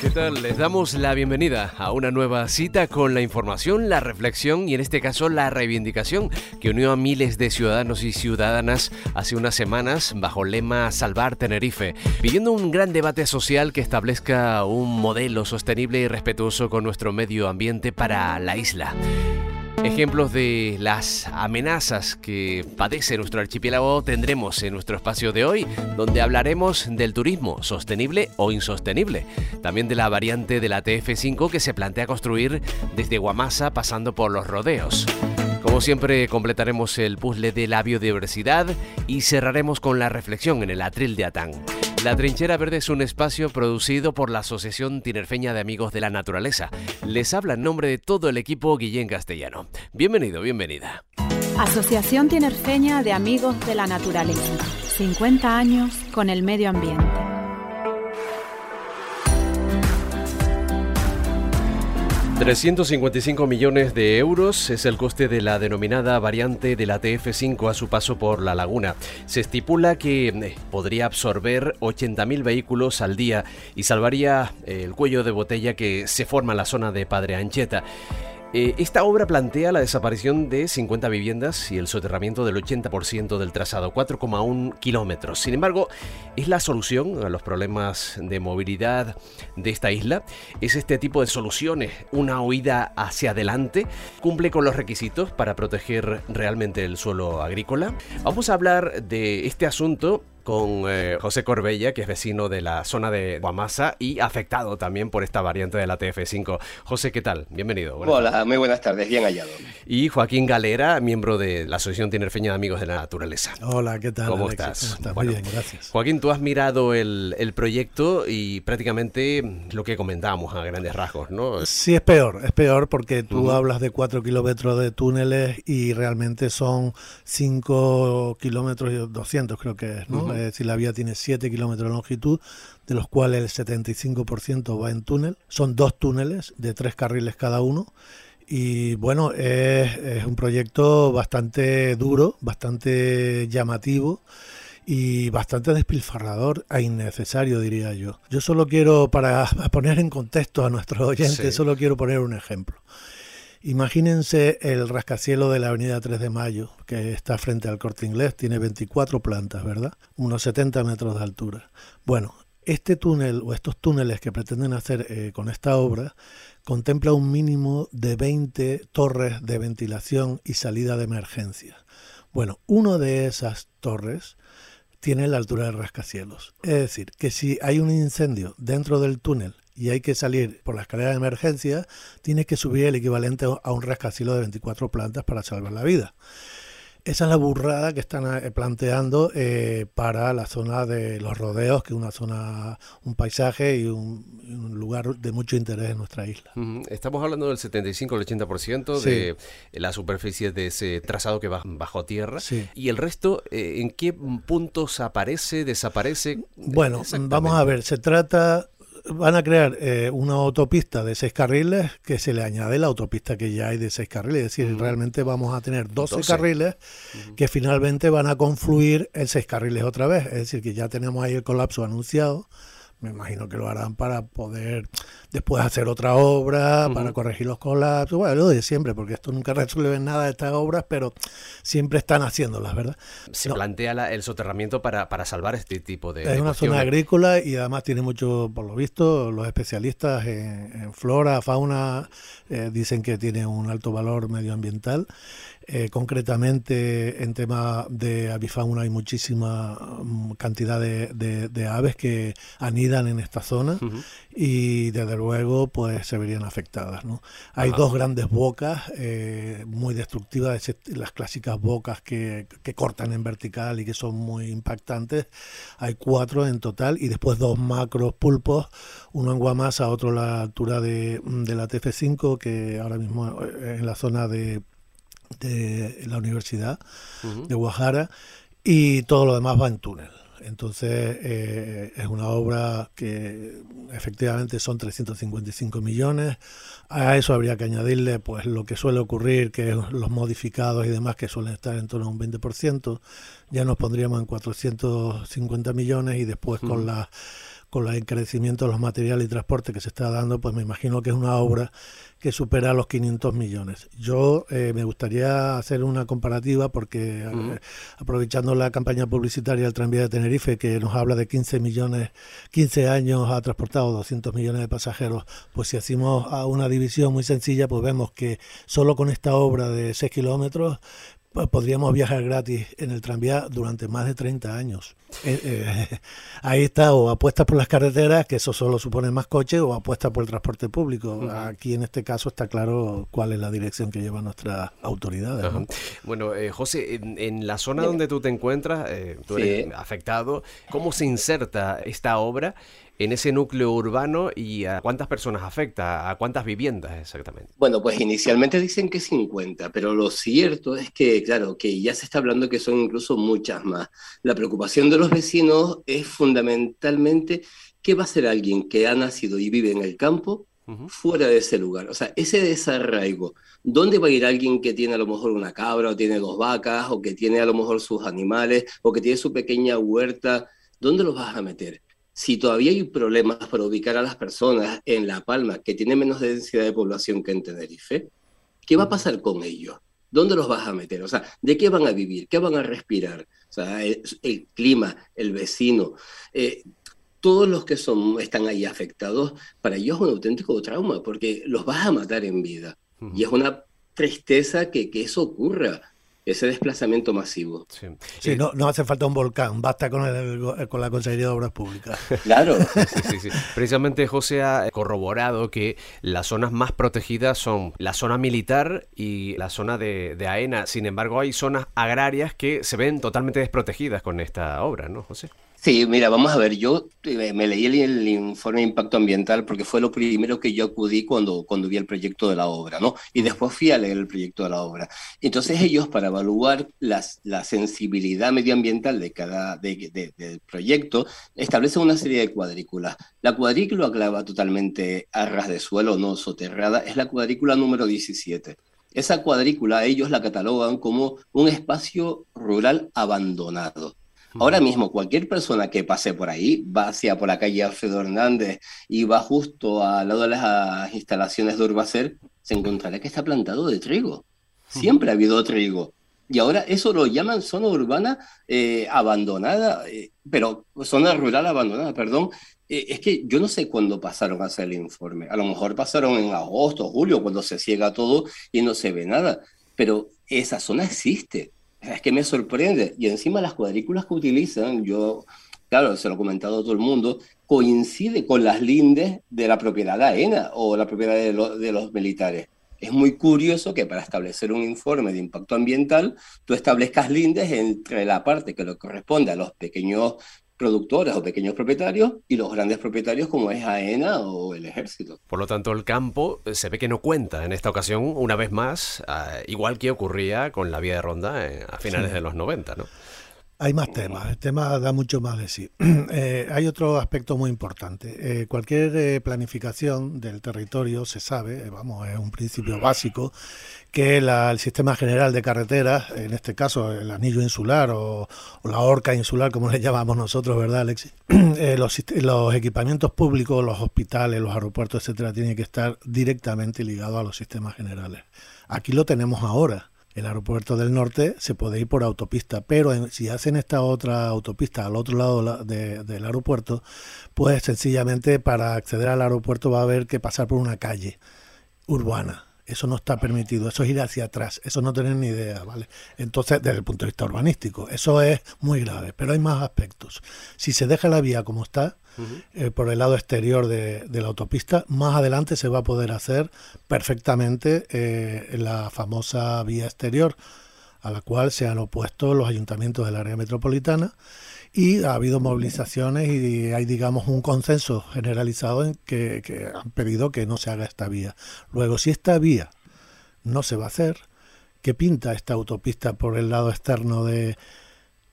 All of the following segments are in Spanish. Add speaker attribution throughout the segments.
Speaker 1: ¿Qué tal? Les damos la bienvenida a una nueva cita con la información, la reflexión y en este caso la reivindicación que unió a miles de ciudadanos y ciudadanas hace unas semanas bajo el lema Salvar Tenerife, pidiendo un gran debate social que establezca un modelo sostenible y respetuoso con nuestro medio ambiente para la isla. Ejemplos de las amenazas que padece nuestro archipiélago tendremos en nuestro espacio de hoy, donde hablaremos del turismo sostenible o insostenible, también de la variante de la TF5 que se plantea construir desde Guamasa pasando por los rodeos. Como siempre, completaremos el puzzle de la biodiversidad y cerraremos con la reflexión en el atril de Atán. La Trinchera Verde es un espacio producido por la Asociación Tinerfeña de Amigos de la Naturaleza. Les habla en nombre de todo el equipo Guillén Castellano. Bienvenido, bienvenida.
Speaker 2: Asociación Tinerfeña de Amigos de la Naturaleza. 50 años con el medio ambiente.
Speaker 1: 355 millones de euros es el coste de la denominada variante de la TF5 a su paso por la laguna. Se estipula que eh, podría absorber 80.000 vehículos al día y salvaría el cuello de botella que se forma en la zona de Padre Ancheta. Eh, esta obra plantea la desaparición de 50 viviendas y el soterramiento del 80% del trazado, 4,1 kilómetros. Sin embargo, ¿es la solución a los problemas de movilidad de esta isla? ¿Es este tipo de soluciones una huida hacia adelante? ¿Cumple con los requisitos para proteger realmente el suelo agrícola? Vamos a hablar de este asunto con eh, José Corbella, que es vecino de la zona de Guamasa y afectado también por esta variante de la TF5. José, ¿qué tal? Bienvenido.
Speaker 3: Hola, muy buenas tardes, bien hallado.
Speaker 1: Y Joaquín Galera, miembro de la Asociación Tinerfeña de Amigos de la Naturaleza.
Speaker 4: Hola, ¿qué tal?
Speaker 1: ¿Cómo estás?
Speaker 4: muy bien, gracias.
Speaker 1: Joaquín, tú has mirado el, proyecto y prácticamente lo que comentábamos a grandes rasgos, ¿no?
Speaker 4: Sí, es peor, es peor porque tú hablas de 4 kilómetros de túneles y realmente son 5 kilómetros y 200 creo que es, ¿no? Es decir, la vía tiene 7 kilómetros de longitud, de los cuales el 75% va en túnel. Son dos túneles de tres carriles cada uno. Y bueno, es, un proyecto bastante duro, bastante llamativo y bastante despilfarrador e innecesario, diría yo. Yo solo quiero, para poner en contexto a nuestros oyentes, solo quiero poner un ejemplo. Imagínense el rascacielos de la Avenida 3 de Mayo, que está frente al Corte Inglés, tiene 24 plantas, ¿verdad? Unos 70 metros de altura. Bueno, este túnel o estos túneles que pretenden hacer eh, con esta obra contempla un mínimo de 20 torres de ventilación y salida de emergencia. Bueno, uno de esas torres tiene la altura del rascacielos. Es decir, que si hay un incendio dentro del túnel y hay que salir por la escalera de emergencia, tienes que subir el equivalente a un rascacielos de 24 plantas para salvar la vida. Esa es la burrada que están eh, planteando eh, para la zona de los rodeos, que es una zona, un paisaje y un, lugar de mucho interés en nuestra isla.
Speaker 1: Estamos hablando del 75 al 80% de la superficie de ese trazado que va bajo tierra. ¿Y el resto eh, en qué puntos aparece, desaparece?
Speaker 4: Bueno, vamos a ver, se trata van a crear eh, una autopista de seis carriles que se le añade la autopista que ya hay de seis carriles. Es decir, realmente vamos a tener 12, carriles que finalmente van a confluir en seis carriles otra vez. Es decir, que ya tenemos ahí el colapso anunciado me imagino que lo harán para poder después hacer otra obra, para corregir los colapsos, bueno, lo de siempre, porque esto nunca resuelve nada de estas obras, pero siempre están haciéndolas, ¿verdad?
Speaker 1: Se plantea el soterramiento para, para salvar este tipo de...
Speaker 4: Es una zona agrícola y además tiene mucho, por lo visto, los especialistas en, flora, fauna, eh, dicen que tiene un alto valor medioambiental. Eh, concretamente, en tema de avifauna hay muchísima mm, cantidad de, aves que anidan en esta zona y desde luego pues se verían afectadas. ¿no? Hay dos grandes bocas eh, muy destructivas, las clásicas bocas que, que, cortan en vertical y que son muy impactantes. Hay cuatro en total y después dos macros pulpos, uno en Guamasa, otro a la altura de, de la TF5, que ahora mismo eh, en la zona de de la Universidad de Guajara y todo lo demás va en túnel. Entonces eh, es una obra que efectivamente son 355 millones. A eso habría que añadirle pues lo que suele ocurrir, que los modificados y demás que suelen estar en torno a un 20%. Ya nos pondríamos en 450 millones y después con las con el encarecimiento de los materiales y transporte que se está dando, pues me imagino que es una obra que supera los 500 millones. Yo eh, me gustaría hacer una comparativa porque eh, aprovechando la campaña publicitaria del tranvía de Tenerife que nos habla de 15 millones, 15 años ha transportado 200 millones de pasajeros, pues si hacemos a una división muy sencilla, pues vemos que solo con esta obra de 6 kilómetros podríamos viajar gratis en el tranvía durante más de 30 años. Eh, eh, ahí está, o apuestas por las carreteras, que eso solo supone más coches, o apuestas por el transporte público. Aquí en este caso está claro cuál es la dirección que llevan nuestras autoridades.
Speaker 1: Bueno, eh, José, en, la zona donde tú te encuentras, tú eres afectado, ¿cómo se inserta esta obra en ese núcleo urbano y a cuántas personas afecta, a cuántas viviendas exactamente.
Speaker 3: Bueno, pues inicialmente dicen que 50, pero lo cierto es que, claro, que ya se está hablando que son incluso muchas más. La preocupación de los vecinos es fundamentalmente qué va a hacer alguien que ha nacido y vive en el campo fuera de ese lugar. O sea, ese desarraigo. ¿Dónde va a ir alguien que tiene a lo mejor una cabra o tiene dos vacas o que tiene a lo mejor sus animales o que tiene su pequeña huerta? ¿Dónde los vas a meter? Si todavía hay problemas para ubicar a las personas en La Palma, que tiene menos densidad de población que en Tenerife, ¿qué va a pasar con ellos? ¿Dónde los vas a meter? O sea, ¿de qué van a vivir? ¿Qué van a respirar? O sea, el, clima, el vecino, eh, todos los que son, están ahí afectados, para ellos es un auténtico trauma, porque los vas a matar en vida. Y es una tristeza que, que eso ocurra ese desplazamiento masivo.
Speaker 4: Sí, eh, no, no, hace falta un volcán, basta con, el, con la Consejería de Obras Públicas.
Speaker 3: Claro.
Speaker 1: sí, sí, Precisamente José ha corroborado que las zonas más protegidas son la zona militar y la zona de, de AENA. Sin embargo, hay zonas agrarias que se ven totalmente desprotegidas con esta obra, ¿no, José?
Speaker 3: Sí, mira, vamos a ver, yo eh, me leí el, informe de impacto ambiental porque fue lo primero que yo acudí cuando, cuando vi el proyecto de la obra, ¿no? Y después fui a leer el proyecto de la obra. Entonces ellos, para evaluar la sensibilidad medioambiental de cada de, del proyecto, establecen una serie de cuadrículas. La cuadrícula clava totalmente a ras de suelo, no soterrada, es la cuadrícula número 17. Esa cuadrícula ellos la catalogan como un espacio rural abandonado. Ahora mismo, cualquier persona que pase por ahí, va hacia por la calle Alfredo Hernández y va justo al lado de las instalaciones de Urbacer, se encontrará que está plantado de trigo. Siempre ha habido trigo. Y ahora eso lo llaman zona urbana eh, abandonada, eh, pero zona rural abandonada, perdón. Eh, es que yo no sé cuándo pasaron a hacer el informe. A lo mejor pasaron en agosto, julio, cuando se ciega todo y no se ve nada. Pero esa zona existe es que me sorprende. Y encima las cuadrículas que utilizan, yo, claro, se lo he comentado a todo el mundo, coincide con las lindes de la propiedad AENA o la propiedad de, de los militares. Es muy curioso que para establecer un informe de impacto ambiental, tú establezcas lindes entre la parte que le corresponde a los pequeños productores o pequeños propietarios y los grandes propietarios como es AENA o el ejército.
Speaker 1: Por lo tanto, el campo eh, se ve que no cuenta en esta ocasión, una vez más, ah, igual que ocurría con la vía de ronda eh, a finales de los 90, ¿no?
Speaker 4: Hay más temas, el tema da mucho más de sí. Eh, hay otro aspecto muy importante. cualquier planificación del territorio se sabe, vamos, es un principio básico, que el sistema general de carreteras, en este caso el anillo insular o, la horca insular, como le llamamos nosotros, ¿verdad, Alexis? Eh, los, los, equipamientos públicos, los hospitales, los aeropuertos, etcétera, tienen que estar directamente ligados a los sistemas generales. Aquí lo tenemos ahora. El aeropuerto del norte se puede ir por autopista, pero si hacen esta otra autopista al otro lado del aeropuerto, pues sencillamente para acceder al aeropuerto va a haber que pasar por una calle urbana eso no está permitido, eso es ir hacia atrás, eso no tener ni idea, ¿vale? Entonces, desde el punto de vista urbanístico, eso es muy grave, pero hay más aspectos. Si se deja la vía como está, eh, por el lado exterior de, la autopista, más adelante se va a poder hacer perfectamente eh, la famosa vía exterior, a la cual se han opuesto los ayuntamientos del área metropolitana y ha habido movilizaciones y hay, digamos, un consenso generalizado en que, han pedido que no se haga esta vía. Luego, si esta vía no se va a hacer, ¿qué pinta esta autopista por el lado externo de,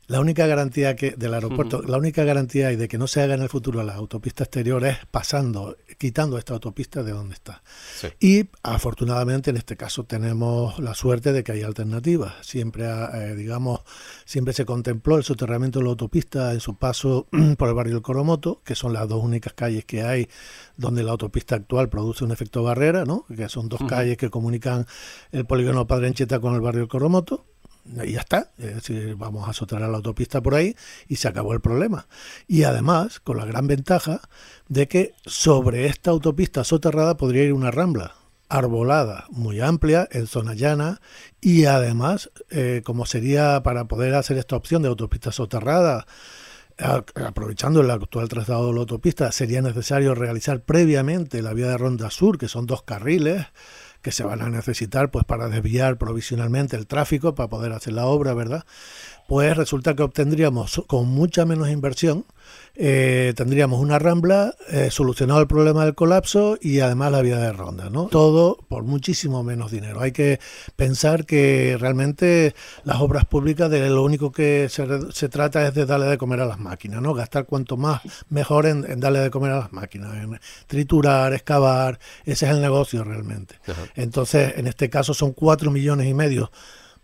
Speaker 4: La única garantía que del aeropuerto, la única garantía y de que no se haga en el futuro la autopista exterior es pasando, quitando esta autopista de donde está. Y afortunadamente en este caso tenemos la suerte de que hay alternativas. Siempre, eh, digamos, siempre se contempló el soterramiento de la autopista en su paso por el barrio del Coromoto, que son las dos únicas calles que hay donde la autopista actual produce un efecto barrera, ¿no? Que son dos calles que comunican el polígono Padre Encheta con el barrio del Coromoto y ya está. Es decir, vamos a soterrar la autopista por ahí y se acabó el problema. Y además, con la gran ventaja de que sobre esta autopista soterrada podría ir una rambla arbolada muy amplia en zona llana y además eh, como sería para poder hacer esta opción de autopista soterrada aprovechando el actual trazado de la autopista sería necesario realizar previamente la vía de Ronda Sur que son dos carriles que se van a necesitar pues para desviar provisionalmente el tráfico para poder hacer la obra, ¿verdad? Pues resulta que obtendríamos con mucha menos inversión eh, tendríamos una rambla, eh, solucionado el problema del colapso y además la vía de ronda, ¿no? Todo por muchísimo menos dinero. Hay que pensar que realmente las obras públicas de lo único que se, trata es de darle de comer a las máquinas, ¿no? Gastar cuanto más mejor en, darle de comer a las máquinas, en triturar, excavar, ese es el negocio realmente. Entonces, en este caso son cuatro millones y medio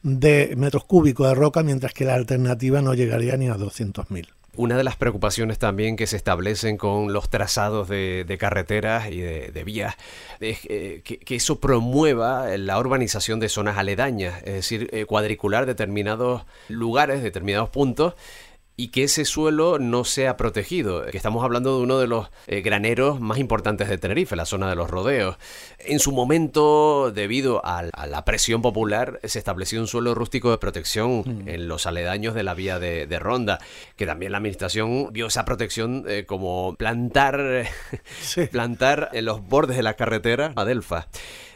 Speaker 4: de metros cúbicos de roca, mientras que la alternativa no llegaría ni a 200.000.
Speaker 1: Una de las preocupaciones también que se establecen con los trazados de, carreteras y de, vías es eh, que, eso promueva la urbanización de zonas aledañas, es decir, eh, cuadricular determinados lugares, determinados puntos y que ese suelo no sea protegido. estamos hablando de uno de los eh, graneros más importantes de Tenerife, la zona de los rodeos. En su momento, debido a, la presión popular, se estableció un suelo rústico de protección mm. en los aledaños de la vía de, Ronda, que también la administración vio esa protección eh, como plantar, plantar en los bordes de la carretera a Delfa.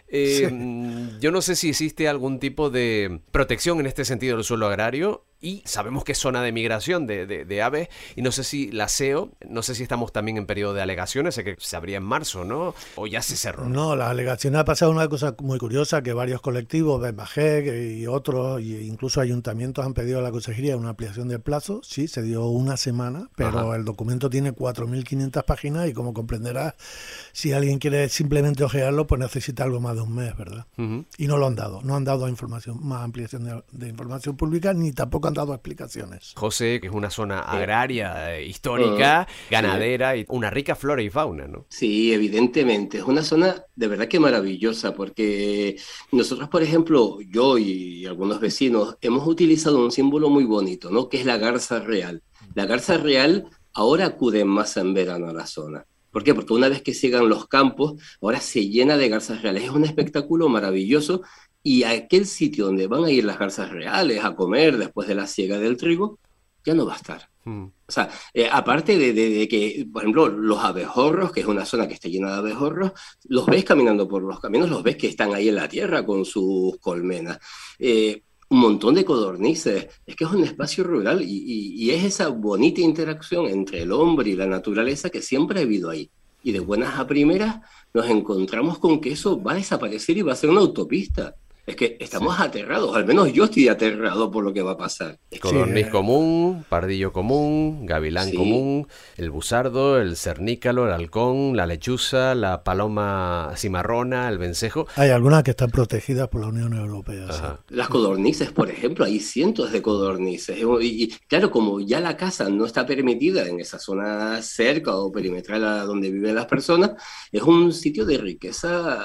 Speaker 1: Eh, mm, yo no sé si existe algún tipo de protección en este sentido del suelo agrario y sabemos que es zona de migración de, de, aves y no sé si la SEO, no sé si estamos también en periodo de alegaciones, sé que se abría en marzo, ¿no? O ya se cerró.
Speaker 4: No, la alegación ha pasado una cosa muy curiosa, que varios colectivos, Bembajec y otros, e incluso ayuntamientos han pedido a la consejería una ampliación del plazo, sí, se dio una semana, pero el documento tiene 4.500 páginas y como comprenderás, si alguien quiere simplemente ojearlo, pues necesita algo más de un mes, ¿verdad? Y no lo han dado, no han dado información, más ampliación de, de información pública, ni tampoco han dado explicaciones.
Speaker 1: José, que es una zona agraria, eh, histórica, ah, ganadera y una rica flora y fauna, ¿no?
Speaker 3: Sí, evidentemente. Es una zona de verdad que maravillosa porque nosotros, por ejemplo, yo y algunos vecinos hemos utilizado un símbolo muy bonito, ¿no? Que es la garza real. La garza real ahora acude más en verano a la zona. ¿Por qué? Porque una vez que sigan los campos, ahora se llena de garzas reales. Es un espectáculo maravilloso y aquel sitio donde van a ir las garzas reales a comer después de la siega del trigo, ya no va a estar. Hmm. O sea, eh, aparte de, que, por ejemplo, los abejorros, que es una zona que está llena de abejorros, los ves caminando por los caminos, los ves que están ahí en la tierra con sus colmenas. Eh, un montón de codornices. Es que es un espacio rural y, y, es esa bonita interacción entre el hombre y la naturaleza que siempre ha habido ahí. Y de buenas a primeras nos encontramos con que eso va a desaparecer y va a ser una autopista. Es que estamos aterrados, al menos yo estoy aterrado por lo que va a pasar.
Speaker 1: Codorniz común, pardillo común, gavilán común, el busardo, el cernícalo, el halcón, la lechuza, la paloma cimarrona, el vencejo.
Speaker 4: Hay algunas que están protegidas por la Unión Europea.
Speaker 3: Las codornices, por ejemplo, hay cientos de codornices. Y, claro, como ya la casa no está permitida en esa zona cerca o perimetral a donde viven las personas, es un sitio de riqueza,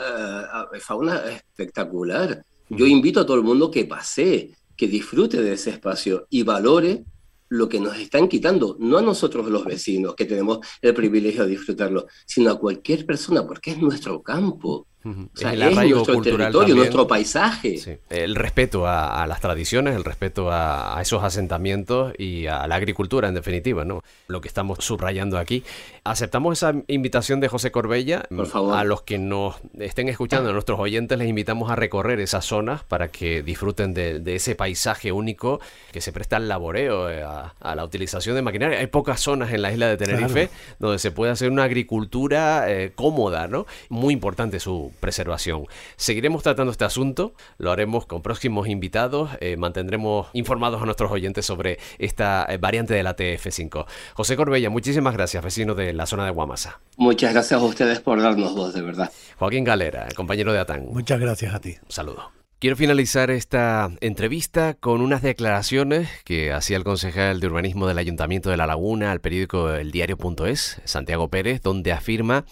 Speaker 3: eh, fauna espectacular. Yo invito a todo el mundo que pase, que disfrute de ese espacio y valore lo que nos están quitando, no a nosotros los vecinos que tenemos el privilegio de disfrutarlo, sino a cualquier persona, porque es nuestro campo es nuestro territorio, nuestro paisaje.
Speaker 1: El respeto a, las tradiciones, el respeto a, esos asentamientos y a la agricultura, en definitiva, ¿no? Lo que estamos subrayando aquí. Aceptamos esa invitación de José Corbella.
Speaker 3: Por favor.
Speaker 1: A los que nos estén escuchando, a nuestros oyentes, les invitamos a recorrer esas zonas para que disfruten de, ese paisaje único que se presta al laboreo, eh, a, la utilización de maquinaria. Hay pocas zonas en la isla de Tenerife donde se puede hacer una agricultura eh, cómoda, ¿no? Muy importante su su preservación. Seguiremos tratando este asunto, lo haremos con próximos invitados, eh, mantendremos informados a nuestros oyentes sobre esta eh, variante de la TF5. José Corbella, muchísimas gracias, vecino de la zona de Guamasa.
Speaker 3: Muchas gracias a ustedes por darnos voz, de verdad.
Speaker 1: Joaquín Galera, compañero de ATAN.
Speaker 4: Muchas gracias a ti.
Speaker 1: Un saludo. Quiero finalizar esta entrevista con unas declaraciones que hacía el concejal de urbanismo del Ayuntamiento de La Laguna al periódico El Diario.es, Santiago Pérez, donde afirma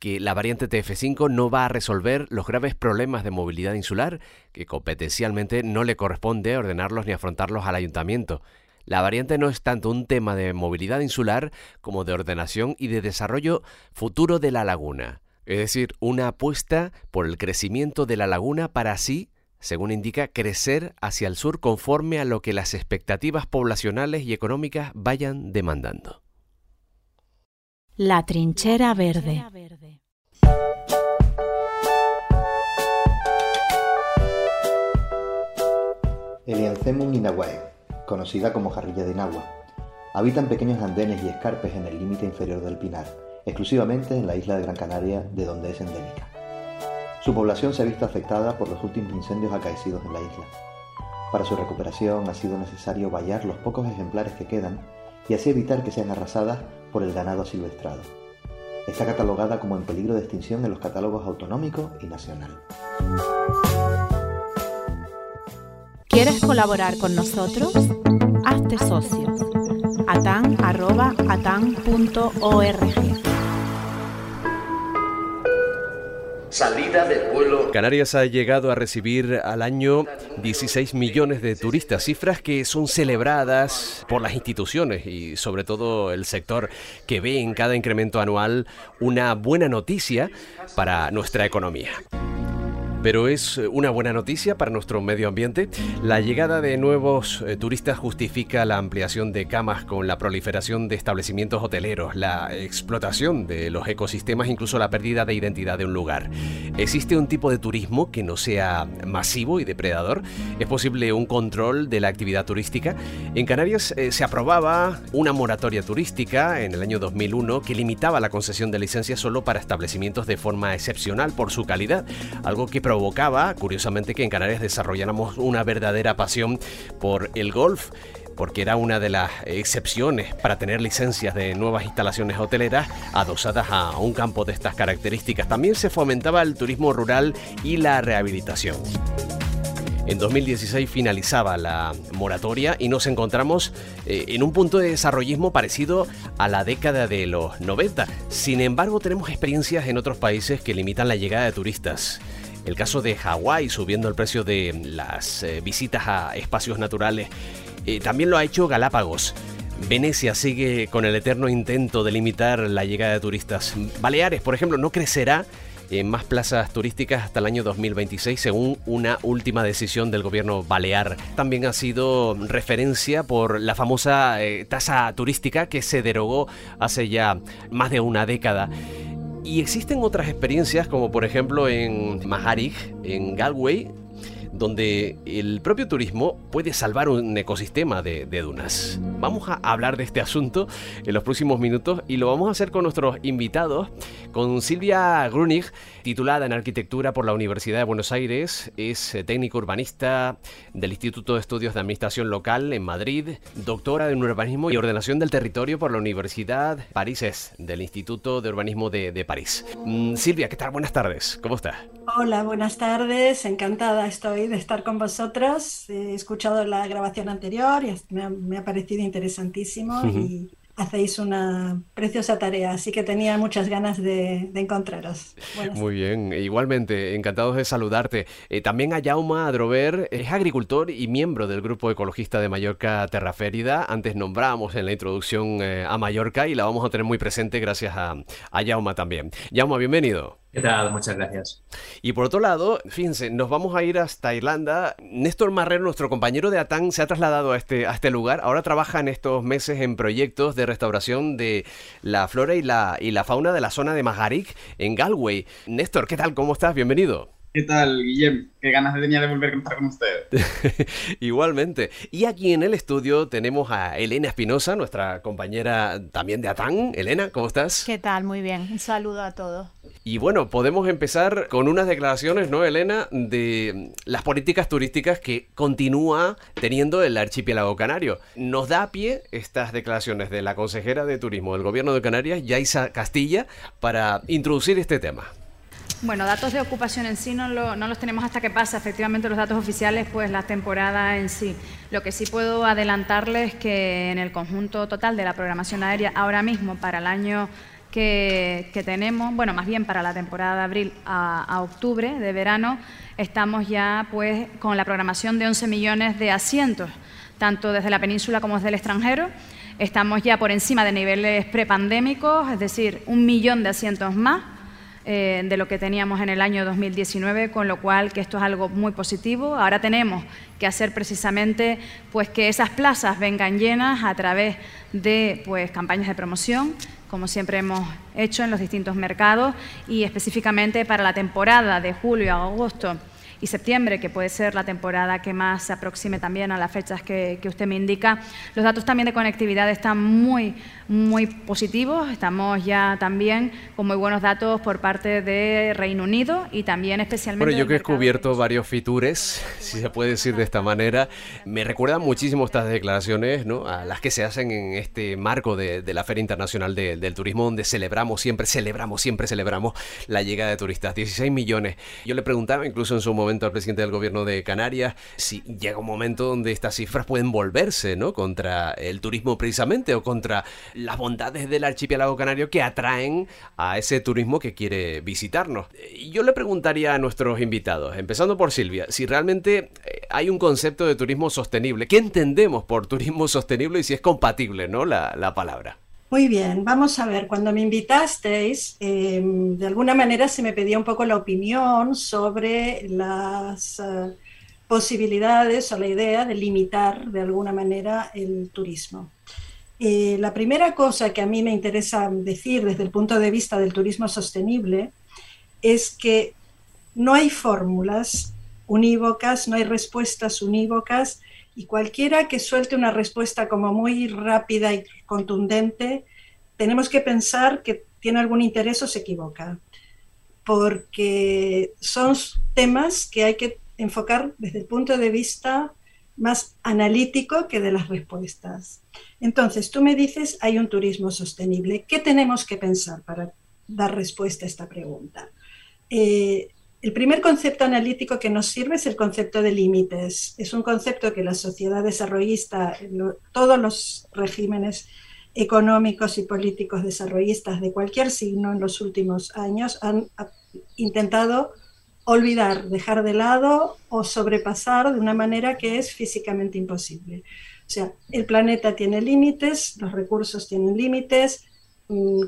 Speaker 1: que la variante TF5 no va a resolver los graves problemas de movilidad insular que competencialmente no le corresponde ordenarlos ni afrontarlos al ayuntamiento. La variante no es tanto un tema de movilidad insular como de ordenación y de desarrollo futuro de la laguna, es decir, una apuesta por el crecimiento de la laguna para así según indica, crecer hacia el sur conforme a lo que las expectativas poblacionales y económicas vayan demandando.
Speaker 2: La trinchera verde.
Speaker 5: Elianthemum inaguae, conocida como jarrilla de Inagua, habita en pequeños andenes y escarpes en el límite inferior del Pinar, exclusivamente en la isla de Gran Canaria, de donde es endémica. Su población se ha visto afectada por los últimos incendios acaecidos en la isla. Para su recuperación ha sido necesario vallar los pocos ejemplares que quedan y así evitar que sean arrasadas por el ganado asilvestrado. Está catalogada como en peligro de extinción en los catálogos autonómico y nacional.
Speaker 2: ¿Quieres colaborar con nosotros? Hazte socio. atan.atan.org
Speaker 1: Salida del. Canarias ha llegado a recibir al año 16 millones de turistas, cifras que son celebradas por las instituciones y sobre todo el sector que ve en cada incremento anual una buena noticia para nuestra economía. Pero es eh, una buena noticia para nuestro medio ambiente. La llegada de nuevos eh, turistas justifica la ampliación de camas con la proliferación de establecimientos hoteleros, la explotación de los ecosistemas, incluso la pérdida de identidad de un lugar. ¿Existe un tipo de turismo que no sea masivo y depredador? ¿Es posible un control de la actividad turística? En Canarias eh, se aprobaba una moratoria turística en el año 2001 que limitaba la concesión de licencias solo para establecimientos de forma excepcional por su calidad, algo que provocaba, curiosamente, que en Canarias desarrolláramos una verdadera pasión por el golf porque era una de las excepciones para tener licencias de nuevas instalaciones hoteleras adosadas a un campo de estas características. También se fomentaba el turismo rural y la rehabilitación. En 2016 finalizaba la moratoria y nos encontramos eh, en un punto de desarrollismo parecido a la década de los 90. Sin embargo, tenemos experiencias en otros países que limitan la llegada de turistas. El caso de Hawái subiendo el precio de las eh, visitas a espacios naturales. Eh, también lo ha hecho Galápagos. Venecia sigue con el eterno intento de limitar la llegada de turistas. Baleares, por ejemplo, no crecerá en más plazas turísticas hasta el año 2026, según una última decisión del gobierno balear. También ha sido referencia por la famosa eh, tasa turística que se derogó hace ya más de una década. Y existen otras experiencias, como por ejemplo en Maharig, en Galway, donde el propio turismo puede salvar un ecosistema de, dunas. Vamos a hablar de este asunto en los próximos minutos y lo vamos a hacer con nuestros invitados, con Silvia Grunig, titulada en arquitectura por la Universidad de Buenos Aires, es eh, técnico urbanista del Instituto de Estudios de Administración Local en Madrid, doctora en urbanismo y ordenación del territorio por la Universidad París del Instituto de Urbanismo de, París. Mm, Silvia, ¿qué tal? Buenas tardes, ¿cómo estás?
Speaker 6: Hola, buenas tardes, encantada estoy de estar con vosotros. He escuchado la grabación anterior y me ha, parecido interesantísimo y hacéis una preciosa tarea, así que tenía muchas ganas de, encontraros.
Speaker 1: Muy bien, igualmente, encantados de saludarte. Eh, también a Jaume Adrover, es agricultor y miembro del grupo ecologista de Mallorca Terraférida. Antes nombramos en la introducción eh, a Mallorca y la vamos a tener muy presente gracias a, a Jaume también. Jaume, bienvenido.
Speaker 7: ¿Qué tal? Muchas gracias.
Speaker 1: Y por otro lado, fíjense, nos vamos a ir hasta Irlanda. Néstor Marrero, nuestro compañero de ATAN, se ha trasladado a este, a este lugar. Ahora trabaja en estos meses en proyectos de restauración de la flora y la, y la fauna de la zona de Magaric, en Galway. Néstor, ¿qué tal? ¿Cómo estás? Bienvenido.
Speaker 7: ¿Qué tal, Guillem? Qué ganas tenía de volver a contar con ustedes.
Speaker 1: Igualmente. Y aquí en el estudio tenemos a Elena Espinosa, nuestra compañera también de ATAN. Elena, ¿cómo estás?
Speaker 8: ¿Qué tal? Muy bien. Un saludo a todos.
Speaker 1: Y bueno, podemos empezar con unas declaraciones, ¿no, Elena, de las políticas turísticas que continúa teniendo el archipiélago canario. Nos da pie estas declaraciones de la consejera de Turismo del Gobierno de Canarias, Yaisa Castilla, para introducir este tema.
Speaker 8: Bueno, datos de ocupación en sí no, no, los tenemos hasta que pasa efectivamente los datos oficiales, pues la temporada en sí. Lo que sí puedo adelantarles es que en el conjunto total de la programación aérea ahora mismo para el año que, tenemos, bueno, más bien para la temporada de abril a, octubre, de verano, estamos ya pues con la programación de 11 millones de asientos, tanto desde la península como desde el extranjero. Estamos ya por encima de niveles prepandémicos, es decir, un millón de asientos más eh, de lo que teníamos en el año 2019, con lo cual que esto es algo muy positivo. Ahora tenemos que hacer precisamente pues que esas plazas vengan llenas a través de pues campañas de promoción, como siempre hemos hecho en los distintos mercados y específicamente para la temporada de julio a agosto y septiembre, que puede ser la temporada que más se aproxime también a las fechas que, que usted me indica. Los datos también de conectividad están muy, muy positivos. Estamos ya también con muy buenos datos por parte de Reino Unido y también especialmente...
Speaker 1: Bueno, yo que he descubierto varios fitures, si se puede decir de esta manera, me recuerdan muchísimo estas declaraciones, ¿no? A las que se hacen en este marco de, la Feria Internacional del Turismo, donde celebramos, siempre celebramos, siempre celebramos la llegada de turistas. 16 millones. Yo le preguntaba incluso en su momento al presidente del gobierno de Canarias si llega un momento donde estas cifras pueden volverse, ¿no? Contra el turismo precisamente o contra las bondades del archipiélago canario que atraen a ese turismo que quiere visitarnos. Yo le preguntaría a nuestros invitados, empezando por Silvia, si realmente eh, hay un concepto de turismo sostenible. ¿Qué entendemos por turismo sostenible y si es compatible, ¿no? La, palabra.
Speaker 6: Muy bien, vamos a ver, cuando me invitasteis, em, de alguna manera se me pedía un poco la opinión sobre las eh, posibilidades o la idea de limitar de alguna manera el turismo. Eh, la primera cosa que a mí me interesa decir desde el punto de vista del turismo sostenible es que no hay fórmulas unívocas, no hay respuestas unívocas y cualquiera que suelte una respuesta como muy rápida y contundente, tenemos que pensar que tiene algún interés o se equivoca, porque son temas que hay que enfocar desde el punto de vista más analítico que de las respuestas. Entonces, tú me dices, hay un turismo sostenible. ¿Qué tenemos que pensar para dar respuesta a esta pregunta? Eh, el primer concepto analítico que nos sirve es el concepto de límites. Es un concepto que la sociedad desarrollista, todos los regímenes económicos y políticos desarrollistas de cualquier signo en los últimos años han intentado olvidar, dejar de lado o sobrepasar de una manera que es físicamente imposible. O sea, el planeta tiene límites, los recursos tienen límites, mm,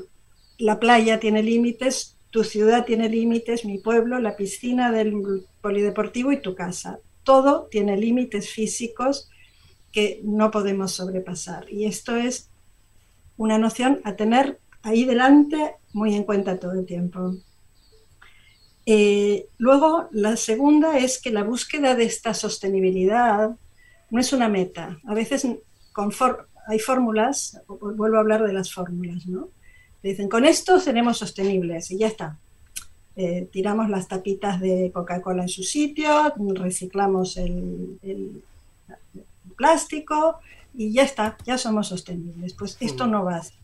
Speaker 6: la playa tiene límites, tu ciudad tiene límites, mi pueblo, la piscina del polideportivo y tu casa. Todo tiene límites físicos que no podemos sobrepasar. Y esto es una noción a tener ahí delante muy en cuenta todo el tiempo. Eh, luego, la segunda es que la búsqueda de esta sostenibilidad no es una meta. A veces hay fórmulas, vuelvo a hablar de las fórmulas, ¿no? Dicen, con esto seremos sostenibles y ya está. Eh, tiramos las tapitas de Coca-Cola en su sitio, reciclamos el, el, plástico y ya está, ya somos sostenibles. Pues esto no va a ser.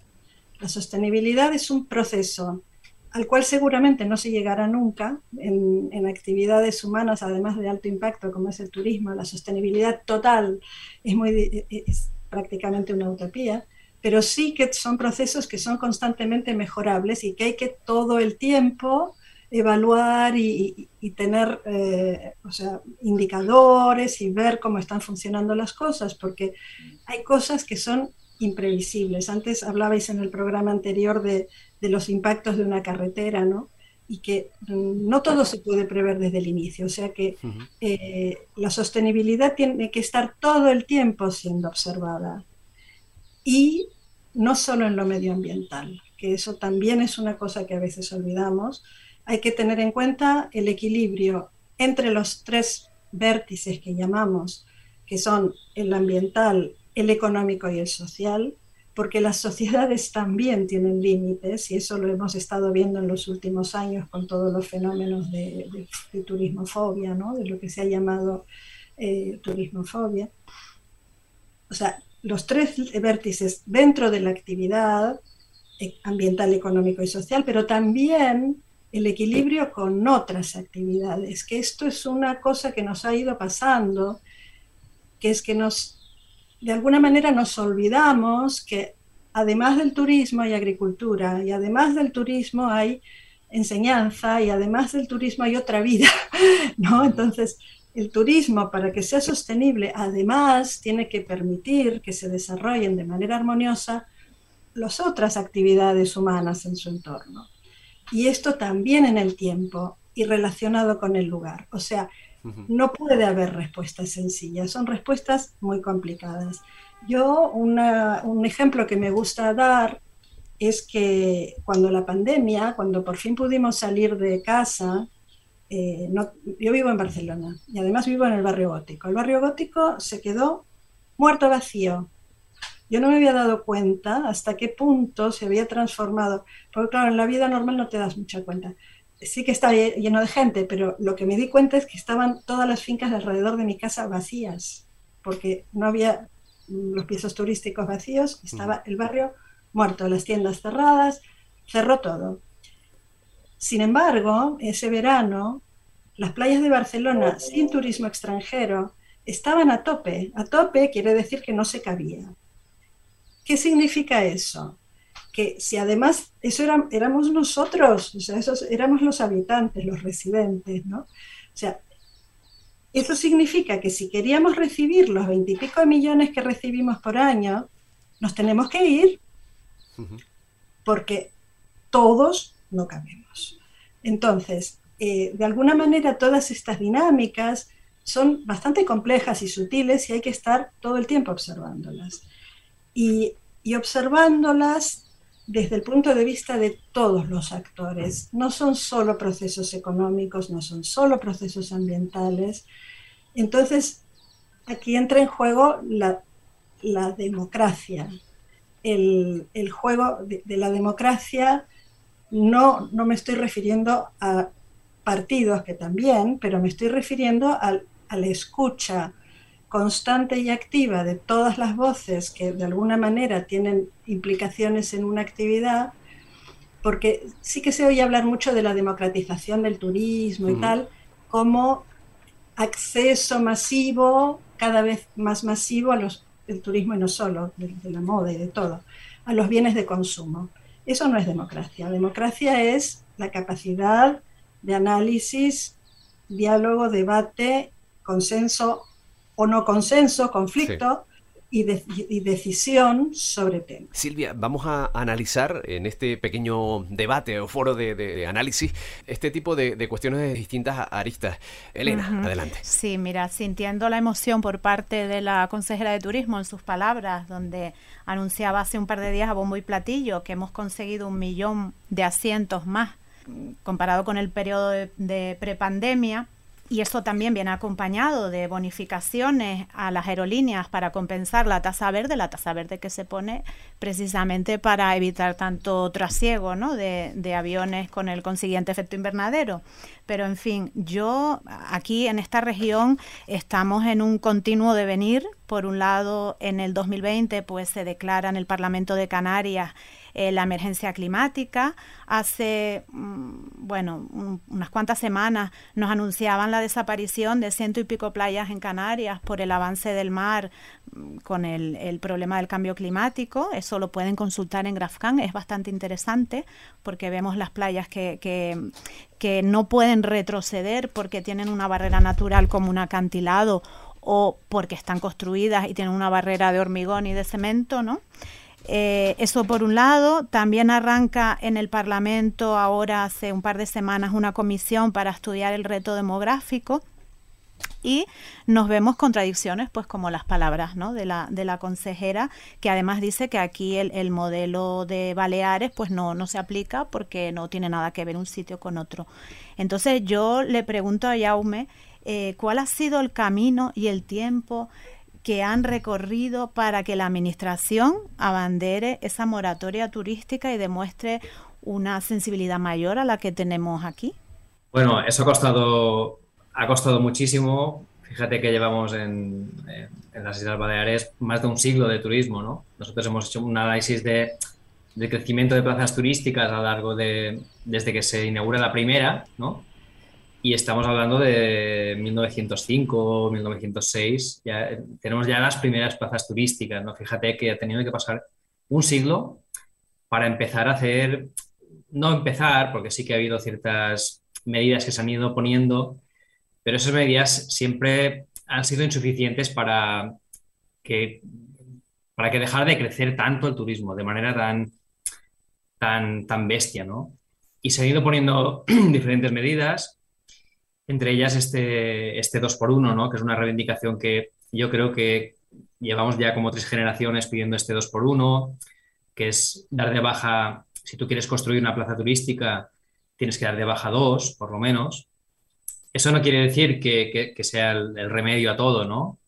Speaker 6: La sostenibilidad es un proceso al cual seguramente no se llegará nunca en, actividades humanas, además de alto impacto, como es el turismo, la sostenibilidad total es, muy, es prácticamente una utopía, pero sí que son procesos que son constantemente mejorables y que hay que todo el tiempo evaluar y, tener eh, o sea, indicadores y ver cómo están funcionando las cosas, porque hay cosas que son imprevisibles. Antes hablabais en el programa anterior de, los impactos de una carretera, ¿no? Y que no todo se puede prever desde el inicio. O sea que eh, la sostenibilidad tiene que estar todo el tiempo siendo observada. Y no solo en lo medioambiental, que eso también es una cosa que a veces olvidamos. Hay que tener en cuenta el equilibrio entre los tres vértices que llamamos, que son el ambiental, el económico y el social, porque las sociedades también tienen límites y eso lo hemos estado viendo en los últimos años con todos los fenómenos de, turismofobia, ¿no? de lo que se ha llamado eh, turismofobia. O sea, los tres vértices dentro de la actividad eh, ambiental, económico y social, pero también el equilibrio con otras actividades, que esto es una cosa que nos ha ido pasando, que es que nos, de alguna manera nos olvidamos que además del turismo hay agricultura y además del turismo hay enseñanza y además del turismo hay otra vida, ¿no? Entonces, el turismo, para que sea sostenible, además tiene que permitir que se desarrollen de manera armoniosa las otras actividades humanas en su entorno. Y esto también en el tiempo y relacionado con el lugar. O sea, no puede haber respuestas sencillas, son respuestas muy complicadas. Yo, un ejemplo que me gusta dar es que cuando la pandemia, cuando por fin pudimos salir de casa, eh, yo vivo en Barcelona y además vivo en el barrio gótico. El barrio gótico se quedó muerto vacío. Yo no me había dado cuenta hasta qué punto se había transformado, porque claro, en la vida normal no te das mucha cuenta. Sí que está lleno de gente, pero lo que me di cuenta es que estaban todas las fincas alrededor de mi casa vacías, porque no había los pisos turísticos vacíos, estaba el barrio muerto, las tiendas cerradas, cerró todo. Sin embargo, ese verano, las playas de Barcelona sin turismo extranjero estaban a tope. A tope quiere decir que no se cabía. ¿Qué significa eso? Que si además eso éramos nosotros, o sea, esos éramos los habitantes, los residentes, ¿no? O sea, eso significa que si queríamos recibir los veintipico millones que recibimos por año, nos tenemos que ir, porque todos no cabemos. Entonces, eh, de alguna manera todas estas dinámicas son bastante complejas y sutiles y hay que estar todo el tiempo observándolas. Y, y observándolas desde el punto de vista de todos los actores. No son solo procesos económicos, no son solo procesos ambientales. Entonces, aquí entra en juego la, democracia. El, juego de, la democracia no, no me estoy refiriendo a partidos que también, pero me estoy refiriendo a la escucha constante y activa de todas las voces que de alguna manera tienen implicaciones en una actividad, porque sí que se oye hablar mucho de la democratización del turismo y tal, como acceso masivo, cada vez más masivo a los, turismo y no solo, de, de la moda y de todo, a los bienes de consumo. Eso no es democracia. Democracia es la capacidad de análisis, diálogo, debate, consenso o no consenso, conflicto y, decisión sobre temas.
Speaker 1: Silvia, vamos a analizar en este pequeño debate o foro de, análisis este tipo de, cuestiones de distintas aristas. Elena, adelante.
Speaker 2: Sí, mira, sintiendo la emoción por parte de la consejera de Turismo en sus palabras, donde anunciaba hace un par de días a bombo y platillo que hemos conseguido un millón de asientos más comparado con el periodo de, de prepandemia y eso también viene acompañado de bonificaciones a las aerolíneas para compensar la tasa verde, la tasa verde que se pone precisamente para evitar tanto trasiego ¿no? de, de aviones con el consiguiente efecto invernadero. Pero en fin, yo aquí en esta región estamos en un continuo devenir. Por un lado, en el 2020 pues se declara en el Parlamento de Canarias eh, la emergencia climática. Hace, mm, bueno, unas cuantas semanas nos anunciaban la desaparición de ciento y pico playas en Canarias por el avance del mar mm, con el, problema del cambio climático. Eso lo pueden consultar en Grafcan, es bastante interesante porque vemos las playas que, que, que no pueden retroceder porque tienen una barrera natural como un acantilado o porque están construidas y tienen una barrera de hormigón y de cemento, ¿no? Eh, eso por un lado, también arranca en el Parlamento ahora hace un par de semanas una comisión para estudiar el reto demográfico y nos vemos contradicciones, pues como las palabras ¿no? de, la, de la consejera, que además dice que aquí el, modelo de Baleares pues no, no se aplica porque no tiene nada que ver un sitio con otro. Entonces yo le pregunto a Yaume eh, cuál ha sido el camino y el tiempo que han recorrido para que la Administración abandere esa moratoria turística y demuestre una sensibilidad mayor a la que tenemos aquí?
Speaker 9: Bueno, eso ha costado, ha costado muchísimo. Fíjate que llevamos en, en las Islas Baleares más de un siglo de turismo, ¿no? Nosotros hemos hecho un análisis de, de crecimiento de plazas turísticas a lo largo de, desde que se inaugura la primera, ¿no? Y estamos hablando de 1905, 1906, ya, tenemos ya las primeras plazas turísticas, ¿no? Fíjate que ha tenido que pasar un siglo para empezar a hacer, no empezar, porque sí que ha habido ciertas medidas que se han ido poniendo, pero esas medidas siempre han sido insuficientes para que, para que dejara de crecer tanto el turismo de manera tan, tan, tan bestia, ¿no? Y se han ido poniendo diferentes medidas, entre ellas este, este 2x1, ¿no? Que es una reivindicación que yo creo que llevamos ya como tres generaciones pidiendo este 2x1, que es dar de baja, si tú quieres construir una plaza turística, tienes que dar de baja dos, por lo menos. Eso no quiere decir que, sea el, remedio a todo, ¿no?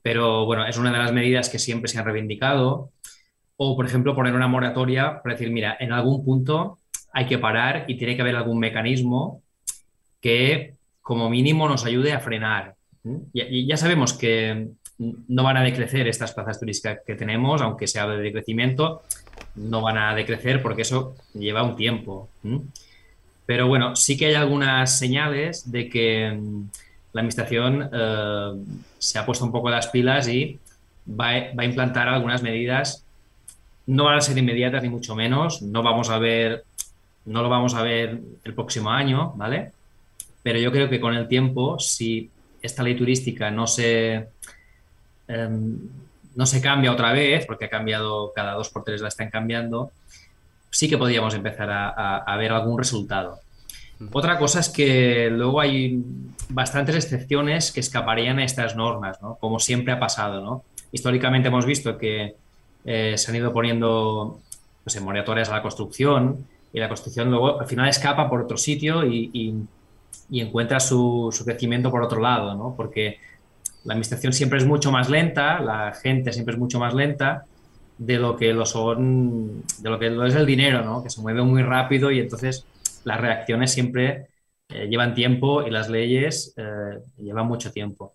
Speaker 9: Pero bueno, es una de las medidas que siempre se han reivindicado. O, por ejemplo, poner una moratoria para decir, mira, en algún punto hay que parar y tiene que haber algún mecanismo que, como mínimo, nos ayude a frenar. Y, ya sabemos que no van a decrecer estas plazas turísticas que tenemos, aunque se hable de decrecimiento, no van a decrecer porque eso lleva un tiempo. Pero bueno, sí que hay algunas señales de que mm, la Administración eh, se ha puesto un poco las pilas y va, a implantar algunas medidas. No van a ser inmediatas ni mucho menos. No vamos a ver, no lo vamos a ver el próximo año, ¿vale? Pero yo creo que con el tiempo, si esta ley turística no se em, no se cambia otra vez, porque ha cambiado cada dos por tres la están cambiando, sí que podríamos empezar a, ver algún resultado. Otra cosa es que luego hay bastantes excepciones que escaparían a estas normas, ¿no? como siempre ha pasado. ¿no? Históricamente hemos visto que eh, se han ido poniendo pues, moratorias a la construcción y la construcción luego al final escapa por otro sitio y, encuentra su, su, crecimiento por otro lado, ¿no? porque la administración siempre es mucho más lenta, la gente siempre es mucho más lenta de lo que lo son, de lo que lo es el dinero, ¿no? Que se mueve muy rápido y entonces las reacciones siempre eh, llevan tiempo y las leyes eh, llevan mucho tiempo.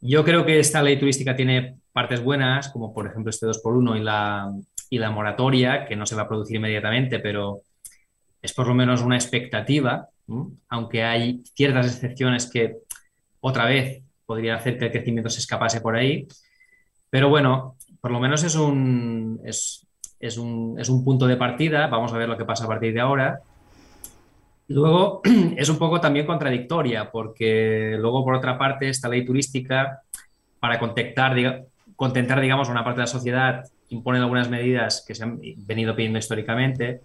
Speaker 9: Yo creo que esta ley turística tiene partes buenas, como por ejemplo este 2x1 y la, y la moratoria, que no se va a producir inmediatamente, pero es por lo menos una expectativa, aunque hay ciertas excepciones que otra vez podría hacer que el crecimiento se escapase por ahí. Pero bueno, por lo menos es un, es, un, es un punto de partida. Vamos a ver lo que pasa a partir de ahora. Luego es un poco también contradictoria, porque luego, por otra parte, esta ley turística, para contentar, contentar digamos, a una parte de la sociedad, impone algunas medidas que se han venido pidiendo históricamente,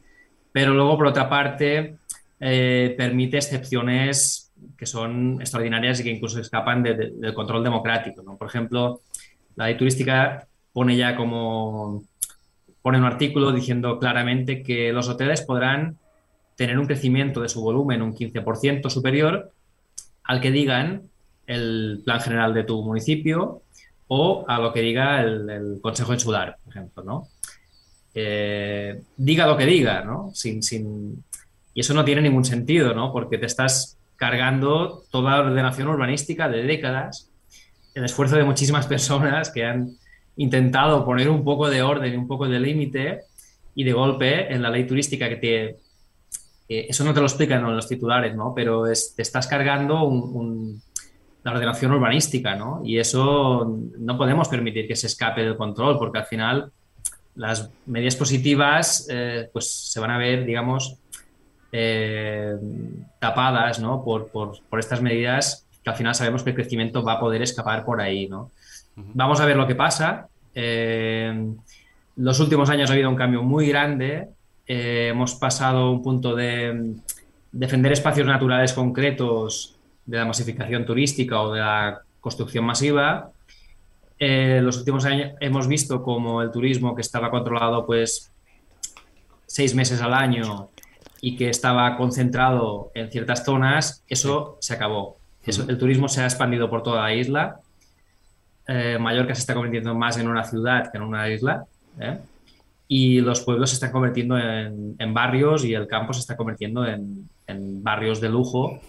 Speaker 9: pero luego, por otra parte, eh, permite excepciones que son extraordinarias y que incluso escapan del control democrático. Por ejemplo, la ley turística pone ya como, pone un artículo diciendo claramente que los hoteles podrán tener un crecimiento de su volumen un 15% superior al que digan el plan general de tu municipio o a lo que diga el, Consejo Insular, por ejemplo, ¿no? Eh, diga lo que diga, ¿no? Sin, sin... Y eso no tiene ningún sentido, ¿no? Porque te estás cargando toda la ordenación urbanística de décadas, el esfuerzo de muchísimas personas que han intentado poner un poco de orden y un poco de límite y de golpe en la ley turística que te... eso no te lo explican en los titulares, ¿no? Pero te estás cargando un, la ordenación urbanística, ¿no? Y eso no podemos permitir que se escape del control porque al final las medidas positivas eh, pues se van a ver, digamos, eh, tapadas, ¿no? Por, por, por estas medidas que al final sabemos que el crecimiento va a poder escapar por ahí, ¿no? Vamos a ver lo que pasa. Eh, los últimos años ha habido un cambio muy grande. Eh, hemos pasado un punto de defender espacios naturales concretos de la masificación turística o de la construcción masiva. Eh, los últimos años hemos visto como el turismo que estaba controlado pues seis meses al año y que estaba concentrado en ciertas zonas, eso se acabó. el turismo se ha expandido por toda la isla eh, Mallorca se está convirtiendo más en una ciudad que en una isla. ¿eh? Y los pueblos se están convirtiendo en, barrios y el campo se está convirtiendo en, barrios de lujo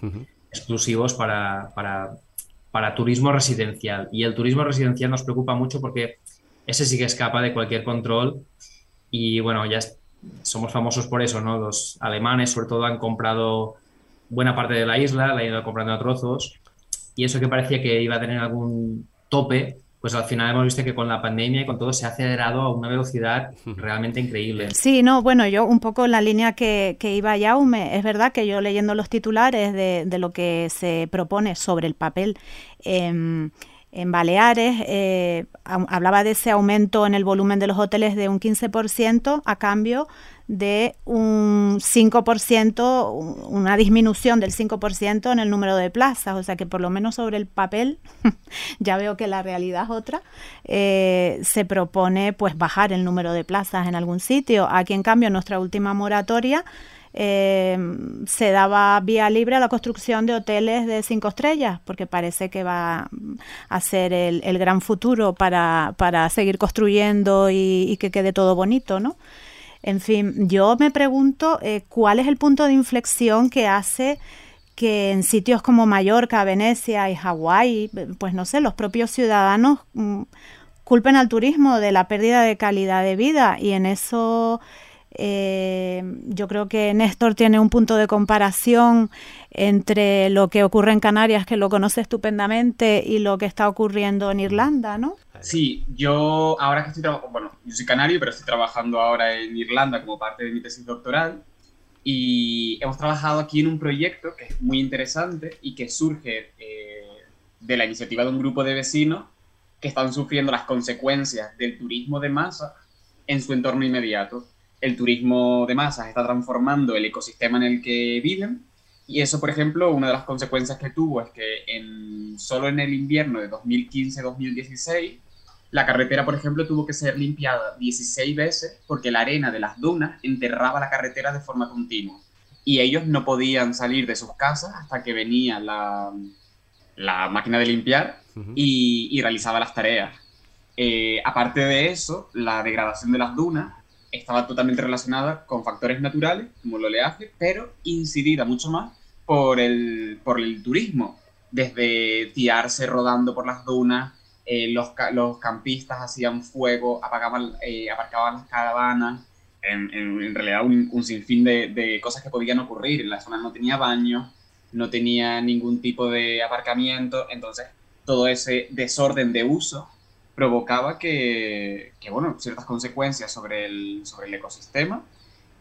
Speaker 9: exclusivos para, para, turismo residencial. Y el turismo residencial nos preocupa mucho porque ese sí que escapa de cualquier control. Y bueno, ya somos famosos por eso, ¿no? Los alemanes, sobre todo, han comprado buena parte de la isla, la han ido comprando a trozos. Y eso que parecía que iba a tener algún tope, pues al final hemos visto que con la pandemia y con todo se ha acelerado a una velocidad realmente increíble.
Speaker 2: Sí, no, bueno, yo un poco en la línea que, que iba Jaume, es verdad que yo leyendo los titulares de, de lo que se propone sobre el papel, eh, en Baleares eh, hablaba de ese aumento en el volumen de los hoteles de un 15% a cambio de un 5%, una disminución del 5% en el número de plazas. O sea que por lo menos sobre el papel, ya veo que la realidad es otra, eh, se propone pues bajar el número de plazas en algún sitio. Aquí en cambio nuestra última moratoria eh, se daba vía libre a la construcción de hoteles de cinco estrellas, porque parece que va a ser el, gran futuro para, para seguir construyendo y, que quede todo bonito, ¿no? En fin, yo me pregunto eh, cuál es el punto de inflexión que hace que en sitios como Mallorca, Venecia y Hawái, pues no sé, los propios ciudadanos mm, culpen al turismo de la pérdida de calidad de vida y en eso eh, yo creo que Néstor tiene un punto de comparación entre lo que ocurre en Canarias, que lo conoce estupendamente, y lo que está ocurriendo en Irlanda, ¿no?
Speaker 7: Sí, yo ahora que estoy trabajando, bueno, yo soy canario, pero estoy trabajando ahora en Irlanda como parte de mi tesis doctoral. Y hemos trabajado aquí en un proyecto que es muy interesante y que surge eh, de la iniciativa de un grupo de vecinos que están sufriendo las consecuencias del turismo de masa en su entorno inmediato el turismo de masas está transformando el ecosistema en el que viven. Y eso, por ejemplo, una de las consecuencias que tuvo es que en, solo en el invierno de 2015-2016, la carretera, por ejemplo, tuvo que ser limpiada 16 veces porque la arena de las dunas enterraba la carretera de forma continua. Y ellos no podían salir de sus casas hasta que venía la, la máquina de limpiar y, realizaba las tareas. Eh, aparte de eso, la degradación de las dunas estaba totalmente relacionada con factores naturales, como el oleaje, pero incidida mucho más por el, por el turismo, desde tirarse rodando por las dunas, eh, los, los, campistas hacían fuego, apagaban, eh, aparcaban las caravanas, en, en, realidad un, un sinfín de, de, cosas que podían ocurrir. En la zona no tenía baño, no tenía ningún tipo de aparcamiento, entonces todo ese desorden de uso provocaba que, que, bueno, ciertas consecuencias sobre el, sobre el ecosistema.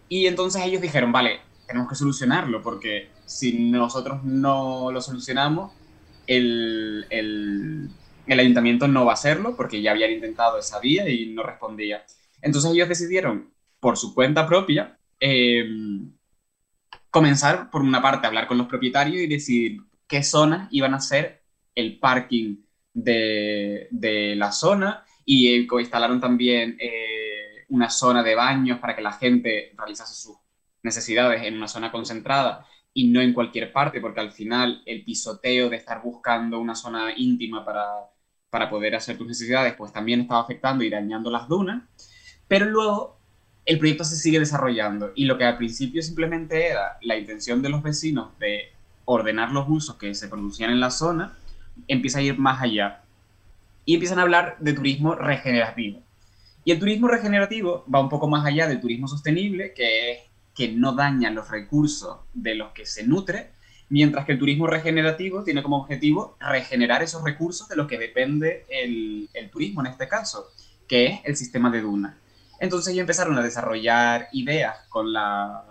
Speaker 7: Y entonces ellos dijeron, vale, tenemos que solucionarlo, porque si nosotros no lo solucionamos, el, el, el ayuntamiento no va a hacerlo, porque ya habían intentado esa vía y no respondía. Entonces ellos decidieron, por su cuenta propia, em, comenzar, por una parte, a hablar con los propietarios y decidir qué zonas iban a ser el parking de, la zona y instalaron también eh, una zona de baños para que la gente realizase sus necesidades en una zona concentrada y no en cualquier parte, porque al final el pisoteo de estar buscando una zona íntima para, para poder hacer tus necesidades, pues también estaba afectando y dañando las dunas. Pero luego el proyecto se sigue desarrollando y lo que al principio simplemente era la intención de los vecinos de ordenar los usos que se producían en la zona, empieza a ir más allá y empiezan a hablar de turismo regenerativo. Y el turismo regenerativo va un poco más allá del turismo sostenible, que es que no daña los recursos de los que se nutre, mientras que el turismo regenerativo tiene como objetivo regenerar esos recursos de los que depende el, el turismo en este caso, que es el sistema de dunas. Entonces ellos empezaron a desarrollar ideas con la,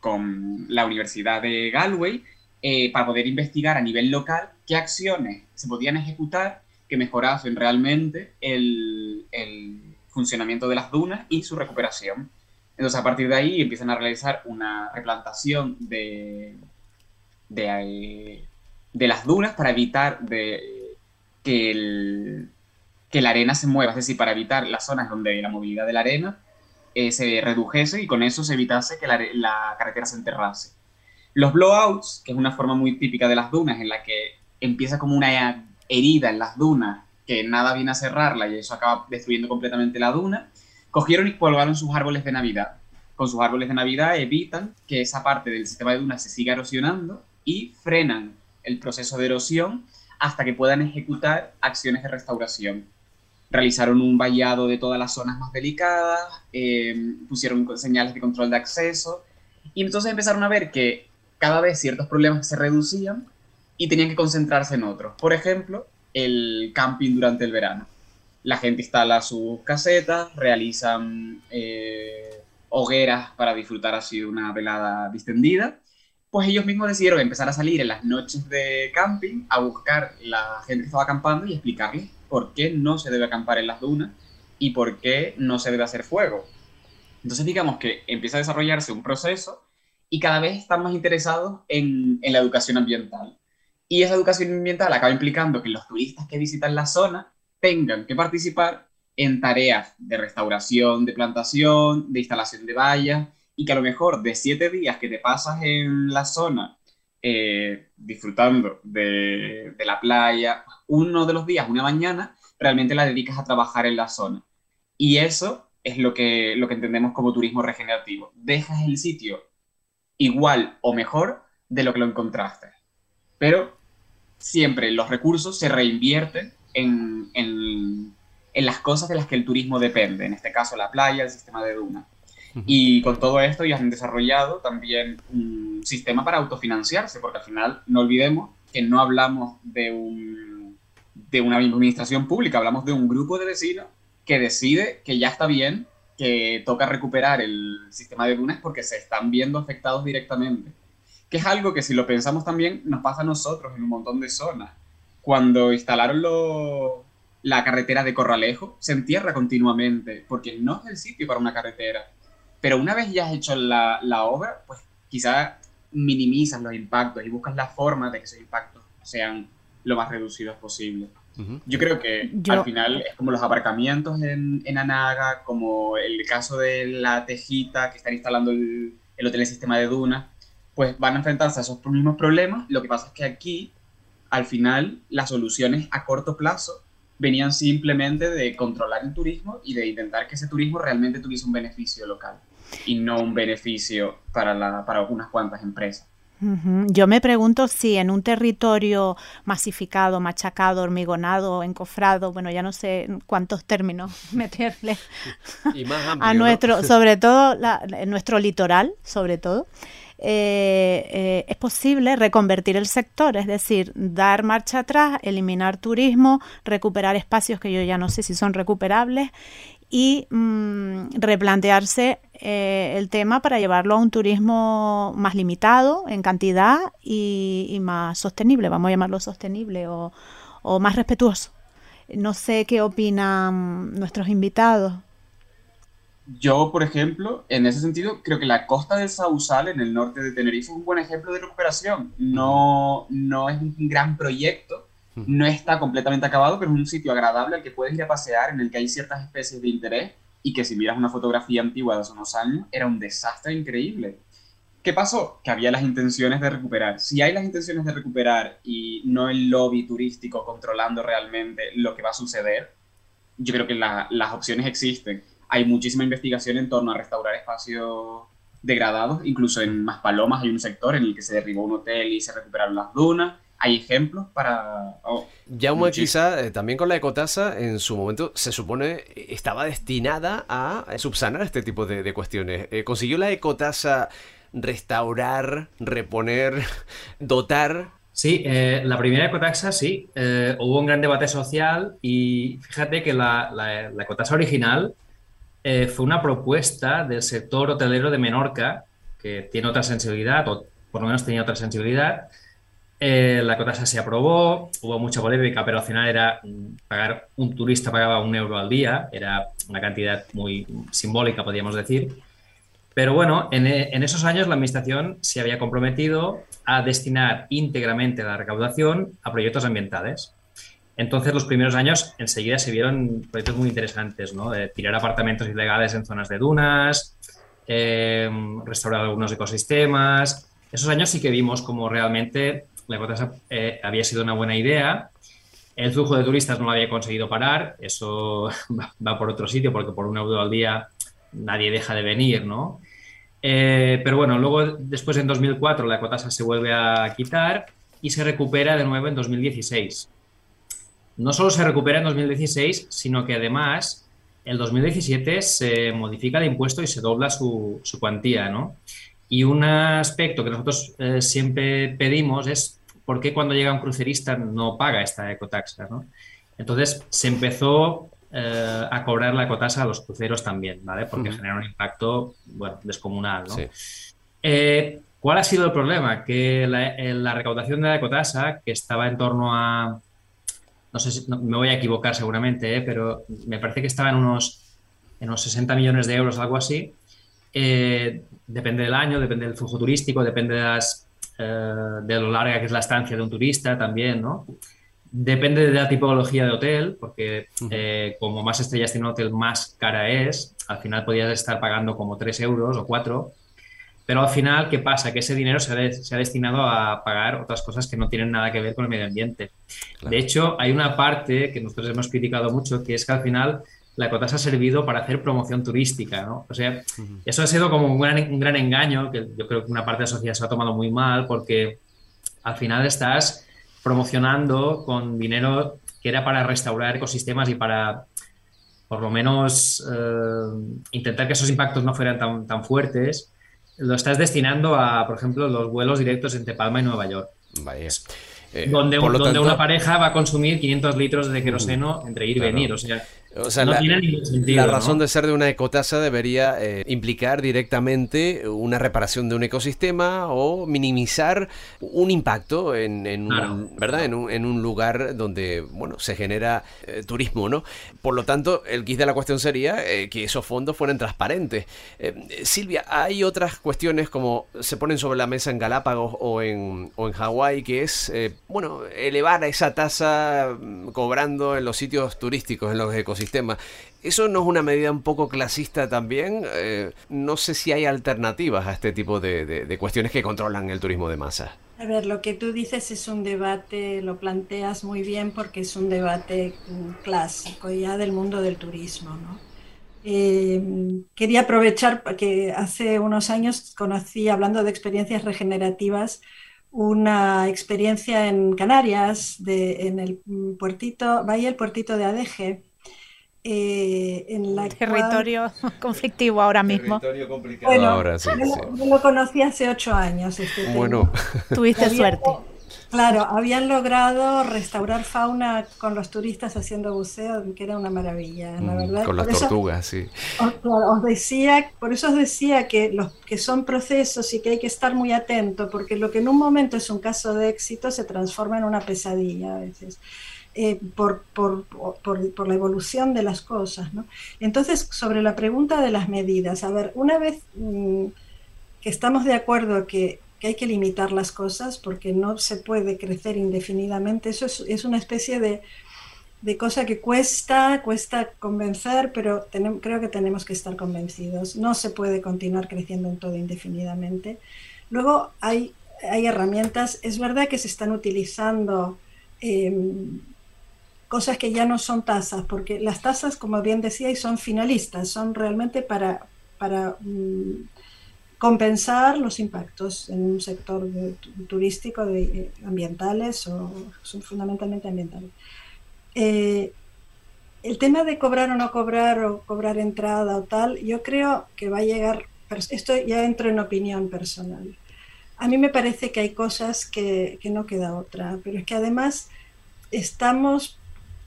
Speaker 7: con la Universidad de Galway eh, para poder investigar a nivel local qué acciones se podían ejecutar que mejorasen realmente el, funcionamiento de las dunas y su recuperación. Entonces, a partir de ahí empiezan a realizar una replantación de, de, eh, las dunas para evitar de, que, que la arena se mueva, es decir, para evitar las zonas donde la movilidad de la arena eh, se redujese y con eso se evitase que la, la carretera se enterrase. Los blowouts, que es una forma muy típica de las dunas, en la que empieza como una herida en las dunas que nada viene a cerrarla y eso acaba destruyendo completamente la duna, cogieron y colgaron sus árboles de Navidad. Con sus árboles de Navidad evitan que esa parte del sistema de dunas se siga erosionando y frenan el proceso de erosión hasta que puedan ejecutar acciones de restauración. Realizaron un vallado de todas las zonas más delicadas, eh, pusieron señales de control de acceso y entonces empezaron a ver que cada vez ciertos problemas se reducían y tenían que concentrarse en otros. Por ejemplo, el camping durante el verano. La gente instala sus casetas, realizan eh, hogueras para disfrutar así de una velada distendida pues ellos mismos decidieron empezar a salir en las noches de camping a buscar la gente que estaba acampando y explicarles por qué no se debe acampar en las dunas y por qué no se debe hacer fuego. Entonces digamos que empieza a desarrollarse un proceso y cada vez están más interesados en, en la educación ambiental. Y esa educación ambiental acaba implicando que los turistas que visitan la zona tengan que participar en tareas de restauración, de plantación, de instalación de vallas y que a lo mejor de siete días que te pasas en la zona eh, disfrutando de, de, la playa, uno de los días, una mañana, realmente la dedicas a trabajar en la zona. Y eso es lo que, lo que entendemos como turismo regenerativo. Dejas el sitio igual o mejor de lo que lo encontraste. Pero siempre los recursos se reinvierten en, en, en las cosas de las que el turismo depende, en este caso la playa, el sistema de dunas. Y con todo esto ya han desarrollado también un sistema para autofinanciarse, porque al final no olvidemos que no hablamos de, un, de una administración pública, hablamos de un grupo de vecinos que decide que ya está bien, que toca recuperar el sistema de dunas porque se están viendo afectados directamente. Que es algo que si lo pensamos también nos pasa a nosotros en un montón de zonas. Cuando instalaron lo, la carretera de Corralejo, se entierra continuamente porque no es el sitio para una carretera pero una vez ya has hecho la, la obra, pues quizá minimizas los impactos y buscas la forma de que esos impactos sean lo más reducidos posible. Yo creo que al final es como los aparcamientos en, en, Anaga, como el caso de la Tejita que están instalando el, el hotel en sistema de dunas, pues van a enfrentarse a esos mismos problemas. Lo que pasa es que aquí, al final, las soluciones a corto plazo venían simplemente de controlar el turismo y de intentar que ese turismo realmente tuviese un beneficio local y no un beneficio para, la, para unas cuantas empresas.
Speaker 2: Yo me pregunto si en un territorio masificado, machacado, hormigonado, encofrado, bueno, ya no sé cuántos términos meterle a nuestro, sobre todo en nuestro litoral, sobre todo, eh, eh, es posible reconvertir el sector, es decir, dar marcha atrás, eliminar turismo, recuperar espacios que yo ya no sé si son recuperables y mm, replantearse eh, el tema para llevarlo a un turismo más limitado en cantidad y, más sostenible, vamos a llamarlo sostenible o, o, más respetuoso. No sé qué opinan nuestros invitados.
Speaker 7: Yo, por ejemplo, en ese sentido, creo que la costa del Sausal, en el norte de Tenerife, es un buen ejemplo de recuperación. No, no es un gran proyecto, no está completamente acabado, pero es un sitio agradable al que puedes ir a pasear, en el que hay ciertas especies de interés y que si miras una fotografía antigua de hace unos años, era un desastre increíble. ¿Qué pasó? Que había las intenciones de recuperar. Si hay las intenciones de recuperar y no el lobby turístico controlando realmente lo que va a suceder, yo creo que las opciones existen. Hay muchísima investigación en torno a restaurar espacios degradados, incluso en Maspalomas hay un sector en el que se derribó un hotel y se recuperaron las dunas hay ejemplos para... Oh,
Speaker 1: ya quizá eh, también con la ecotasa en su momento se supone estaba destinada a subsanar este tipo de, cuestiones. Eh, ¿Consiguió la ecotasa restaurar, reponer, dotar
Speaker 9: Sí, eh, la primera ecotasa sí. hubo un gran debate social y fíjate que la, la, ecotasa original fue una propuesta del sector hotelero de Menorca, que tiene otra sensibilidad, o por lo menos tenía otra sensibilidad, eh, la cotasa se aprobó, hubo mucha polémica, pero al final era pagar, un turista pagaba un euro al día, era una cantidad muy simbólica, podríamos decir. Pero bueno, en, en esos años la Administración se había comprometido a destinar íntegramente la recaudación a proyectos ambientales. Entonces, los primeros años enseguida se vieron proyectos muy interesantes, ¿no? De tirar apartamentos ilegales en zonas de dunas, eh, restaurar algunos ecosistemas. Esos años sí que vimos como realmente la ecotasa eh, había sido una buena idea El flujo de turistas no lo había conseguido parar, eso va por otro sitio porque por un euro al día nadie deja de venir, ¿no? Eh, pero bueno, luego después en 2004 la ecotasa se vuelve a quitar y se recupera de nuevo en 2016. No solo se recupera en 2016, sino que además en 2017 se modifica el impuesto y se dobla su, cuantía, ¿no? Y un aspecto que nosotros eh, siempre pedimos es por qué cuando llega un crucerista no paga esta ecotaxa, ¿no? Entonces se empezó eh, a cobrar la ecotasa a los cruceros también, ¿vale? Porque genera un impacto, bueno, descomunal, ¿no? Eh, ¿Cuál ha sido el problema? Que la, recaudación de la ecotasa, que estaba en torno a, no sé si me voy a equivocar seguramente, pero me parece que estaba en unos, en unos 60 millones de euros, algo así, depende del año, depende del flujo turístico, depende de, las, eh, de lo larga que es la estancia de un turista también, ¿no? Depende de la tipología de hotel, porque eh, como más estrellas tiene un hotel, más cara es. Al final podrías estar pagando como 3 euros o 4. Pero al final, ¿qué pasa? Que ese dinero se ha, se ha, destinado a pagar otras cosas que no tienen nada que ver con el medio ambiente. De hecho, hay una parte que nosotros hemos criticado mucho, que es que al final la ecotasa ha servido para hacer promoción turística, ¿no? O sea, eso ha sido como un gran, engaño, que yo creo que una parte de la sociedad se ha tomado muy mal, porque al final estás promocionando con dinero que era para restaurar ecosistemas y para, por lo menos, eh, intentar que esos impactos no fueran tan, tan fuertes, lo estás destinando a, por ejemplo, los vuelos directos entre Palma y Nueva York.
Speaker 1: Vaya.
Speaker 9: Eh, donde, donde una pareja va a consumir 500 litros de queroseno entre ir y venir. O sea,
Speaker 1: o sea, la, razón de ser de una ecotasa debería eh, implicar directamente una reparación de un ecosistema o minimizar un impacto en, un, ¿verdad? En, un, lugar donde bueno, se genera eh, turismo. ¿no? Por lo tanto, el quid de la cuestión sería eh, que esos fondos fueran transparentes. Silvia, hay otras cuestiones como se ponen sobre la mesa en Galápagos o en, o en Hawái, que es bueno, elevar esa tasa mm, cobrando en los sitios turísticos, en los ecosistemas ¿Eso no es una medida un poco clasista también? Eh, no sé si hay alternativas a este tipo de, cuestiones que controlan el turismo de masa.
Speaker 6: A ver, lo que tú dices es un debate, lo planteas muy bien porque es un debate clásico ya del mundo del turismo, ¿no? Eh, quería aprovechar que hace unos años conocí, hablando de experiencias regenerativas, una experiencia en Canarias, de, en el puertito, vaya el puertito de Adeje,
Speaker 2: eh, en la territorio conflictivo ahora mismo.
Speaker 6: Territorio complicado ahora, sí, yo, lo conocí hace ocho años. Este
Speaker 2: bueno, tuviste suerte.
Speaker 6: Claro, habían logrado restaurar fauna con los turistas haciendo buceo, que era una maravilla, la mm, verdad.
Speaker 1: Con las tortugas, sí.
Speaker 6: Os, decía, por eso os decía que los que son procesos y que hay que estar muy atento, porque lo que en un momento es un caso de éxito se transforma en una pesadilla a veces. Eh, por, por, por, la evolución de las cosas. ¿no? Entonces, sobre la pregunta de las medidas, a ver, una vez mm, que estamos de acuerdo que, que, hay que limitar las cosas porque no se puede crecer indefinidamente, eso es, es una especie de, de, cosa que cuesta, cuesta convencer, pero creo que tenemos que estar convencidos. No se puede continuar creciendo en todo indefinidamente. Luego hay, hay herramientas, es verdad que se están utilizando em, cosas que ya no son tasas, porque las tasas, como bien decía, son finalistas, son realmente para, para mm, compensar los impactos en un sector turístico, de, eh, ambientales o son fundamentalmente ambientales. Eh, el tema de cobrar o no cobrar o cobrar entrada o tal, yo creo que va a llegar, esto ya entro en opinión personal. A mí me parece que hay cosas que, que no queda otra, pero es que además estamos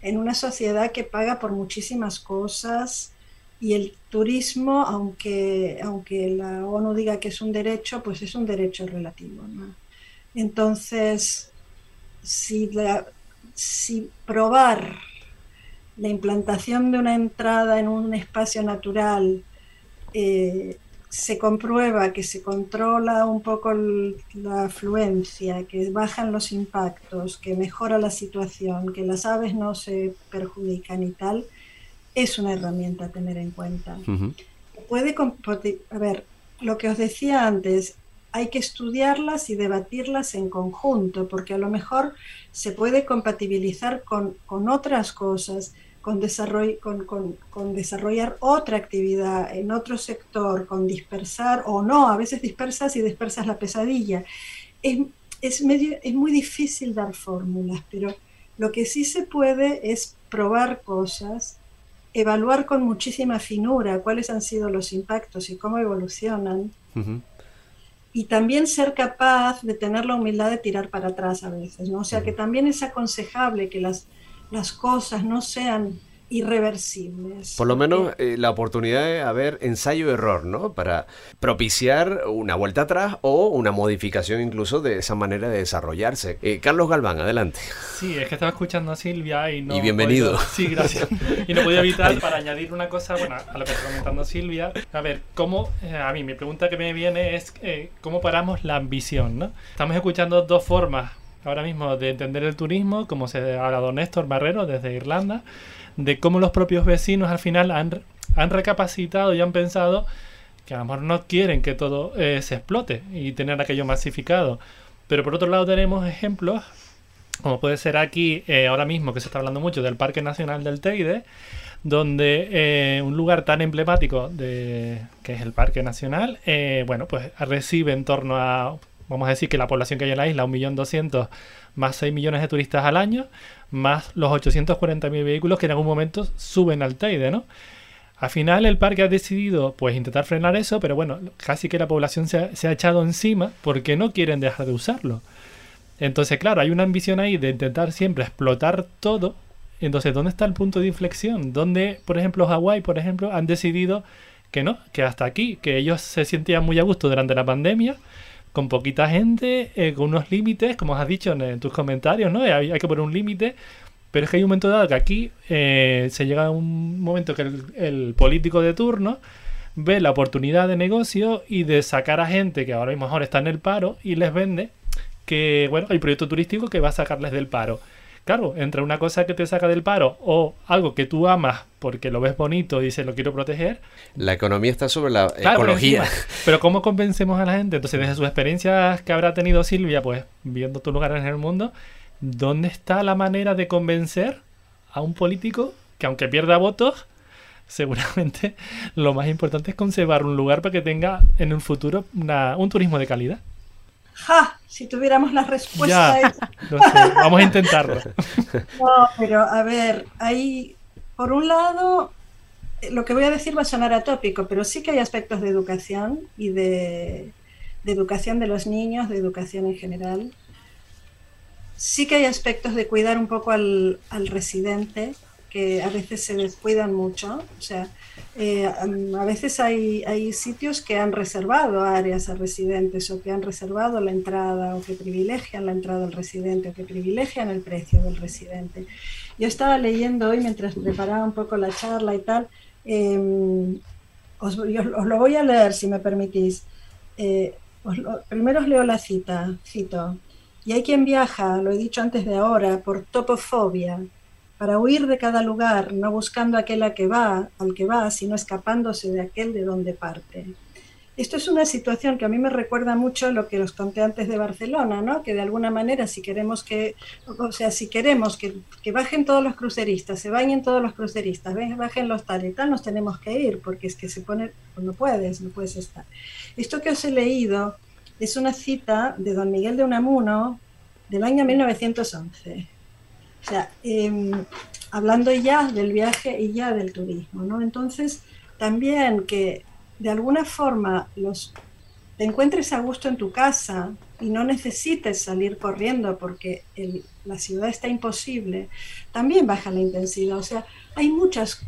Speaker 6: en una sociedad que paga por muchísimas cosas y el turismo, aunque, aunque la ONU diga que es un derecho, pues es un derecho relativo. Entonces, si, si probar la implantación de una entrada en un espacio natural eh, se comprueba que se controla un poco la afluencia, que bajan los impactos, que mejora la situación, que las aves no se perjudican y tal, es una herramienta a tener en cuenta. Puede, a ver, lo que os decía antes, hay que estudiarlas y debatirlas en conjunto, porque a lo mejor se puede compatibilizar con, otras cosas, con, con, desarrollar otra actividad en otro sector, con dispersar o no, a veces dispersas y dispersas la pesadilla. Es, es, medio, es muy difícil dar fórmulas, pero lo que sí se puede es probar cosas, evaluar con muchísima finura cuáles han sido los impactos y cómo evolucionan. Y también ser capaz de tener la humildad de tirar para atrás a veces, ¿no? O sea que también es aconsejable que las, las cosas no sean irreversibles.
Speaker 1: Por lo menos eh, la oportunidad de haber ensayo-error, ¿no? Para propiciar una vuelta atrás o una modificación incluso de esa manera de desarrollarse. Eh, Carlos Galván, adelante.
Speaker 10: Sí, es que estaba escuchando a Silvia y no...
Speaker 1: Y bienvenido.
Speaker 10: Sí, gracias. Y no podía evitar para añadir una cosa, bueno, a lo que está comentando Silvia. A ver, ¿cómo... Eh, a mí mi pregunta que me viene es ¿cómo paramos la ambición, ¿no? Estamos escuchando dos formas ahora mismo de entender el turismo, como se ha hablado Néstor Barrero desde Irlanda, de cómo los propios vecinos al final han, han recapacitado y han pensado que a lo mejor no quieren que todo eh, se explote y tener aquello masificado. Pero por otro lado tenemos ejemplos, como puede ser aquí eh, ahora mismo que se está hablando mucho del Parque Nacional del Teide, donde eh, un lugar tan emblemático de, que es el Parque Nacional, bueno, pues recibe en torno a, vamos a decir que la población que hay en la isla, 1.200.000 más 6 millones de turistas al año, más los 840.000 vehículos que en algún momento suben al Teide, ¿no? Al final el parque ha decidido pues intentar frenar eso, pero bueno, casi que la población se ha, echado encima porque no quieren dejar de usarlo. Entonces, claro, hay una ambición ahí de intentar siempre explotar todo. Entonces, ¿dónde está el punto de inflexión? ¿Dónde, por ejemplo, Hawái, por ejemplo, han decidido que no, que hasta aquí, que ellos se sentían muy a gusto durante la pandemia, con poquita gente, eh, con unos límites, como has dicho en, tus comentarios, ¿no? Hay, que poner un límite, pero es que hay un momento dado que aquí eh, se llega a un momento que el, político de turno ve la oportunidad de negocio y de sacar a gente que ahora mismo mejor está en el paro y les vende que, bueno, hay proyecto turístico que va a sacarles del paro. Claro, entre una cosa que te saca del paro o algo que tú amas porque lo ves bonito y dices lo quiero proteger.
Speaker 1: La economía está sobre la ecología.
Speaker 10: Pero, ¿cómo convencemos a la gente? Entonces, desde sus experiencias que habrá tenido Silvia, pues viendo tu lugar en el mundo, ¿dónde está la manera de convencer a un político que aunque pierda votos, seguramente lo más importante es conservar un lugar para que tenga en un futuro un turismo de calidad?
Speaker 6: ¡Ja! Si tuviéramos la respuesta.
Speaker 10: vamos a intentarlo.
Speaker 6: No, pero a ver, hay, por un lado, lo que voy a decir va a sonar atópico, pero sí que hay aspectos de educación y de, educación de los niños, de educación en general. Sí que hay aspectos de cuidar un poco al, al residente, que a veces se descuidan mucho. O sea, eh, a veces hay, hay sitios que han reservado áreas a residentes o que han reservado la entrada o que privilegian la entrada del residente o que privilegian el precio del residente. Yo estaba leyendo hoy mientras preparaba un poco la charla y tal, em, os, lo voy a leer si me permitís. Eh, primero os leo la cita, cito. Y hay quien viaja, lo he dicho antes de ahora, por topofobia, para huir de cada lugar, no buscando aquel a que va, al que va, sino escapándose de aquel de donde parte. Esto es una situación que a mí me recuerda mucho lo que os conté antes de Barcelona, ¿no? Que de alguna manera, si queremos que, o sea, si queremos que, bajen todos los cruceristas, se bañen todos los cruceristas, bajen los tal, nos tenemos que ir, porque es que se pone, pues no puedes, no puedes estar. Esto que os he leído es una cita de don Miguel de Unamuno del año 1911 o sea, em, hablando ya del viaje y ya del turismo, ¿no? Entonces, también que de alguna forma los te encuentres a gusto en tu casa y no necesites salir corriendo porque la ciudad está imposible, también baja la intensidad. O sea, hay muchas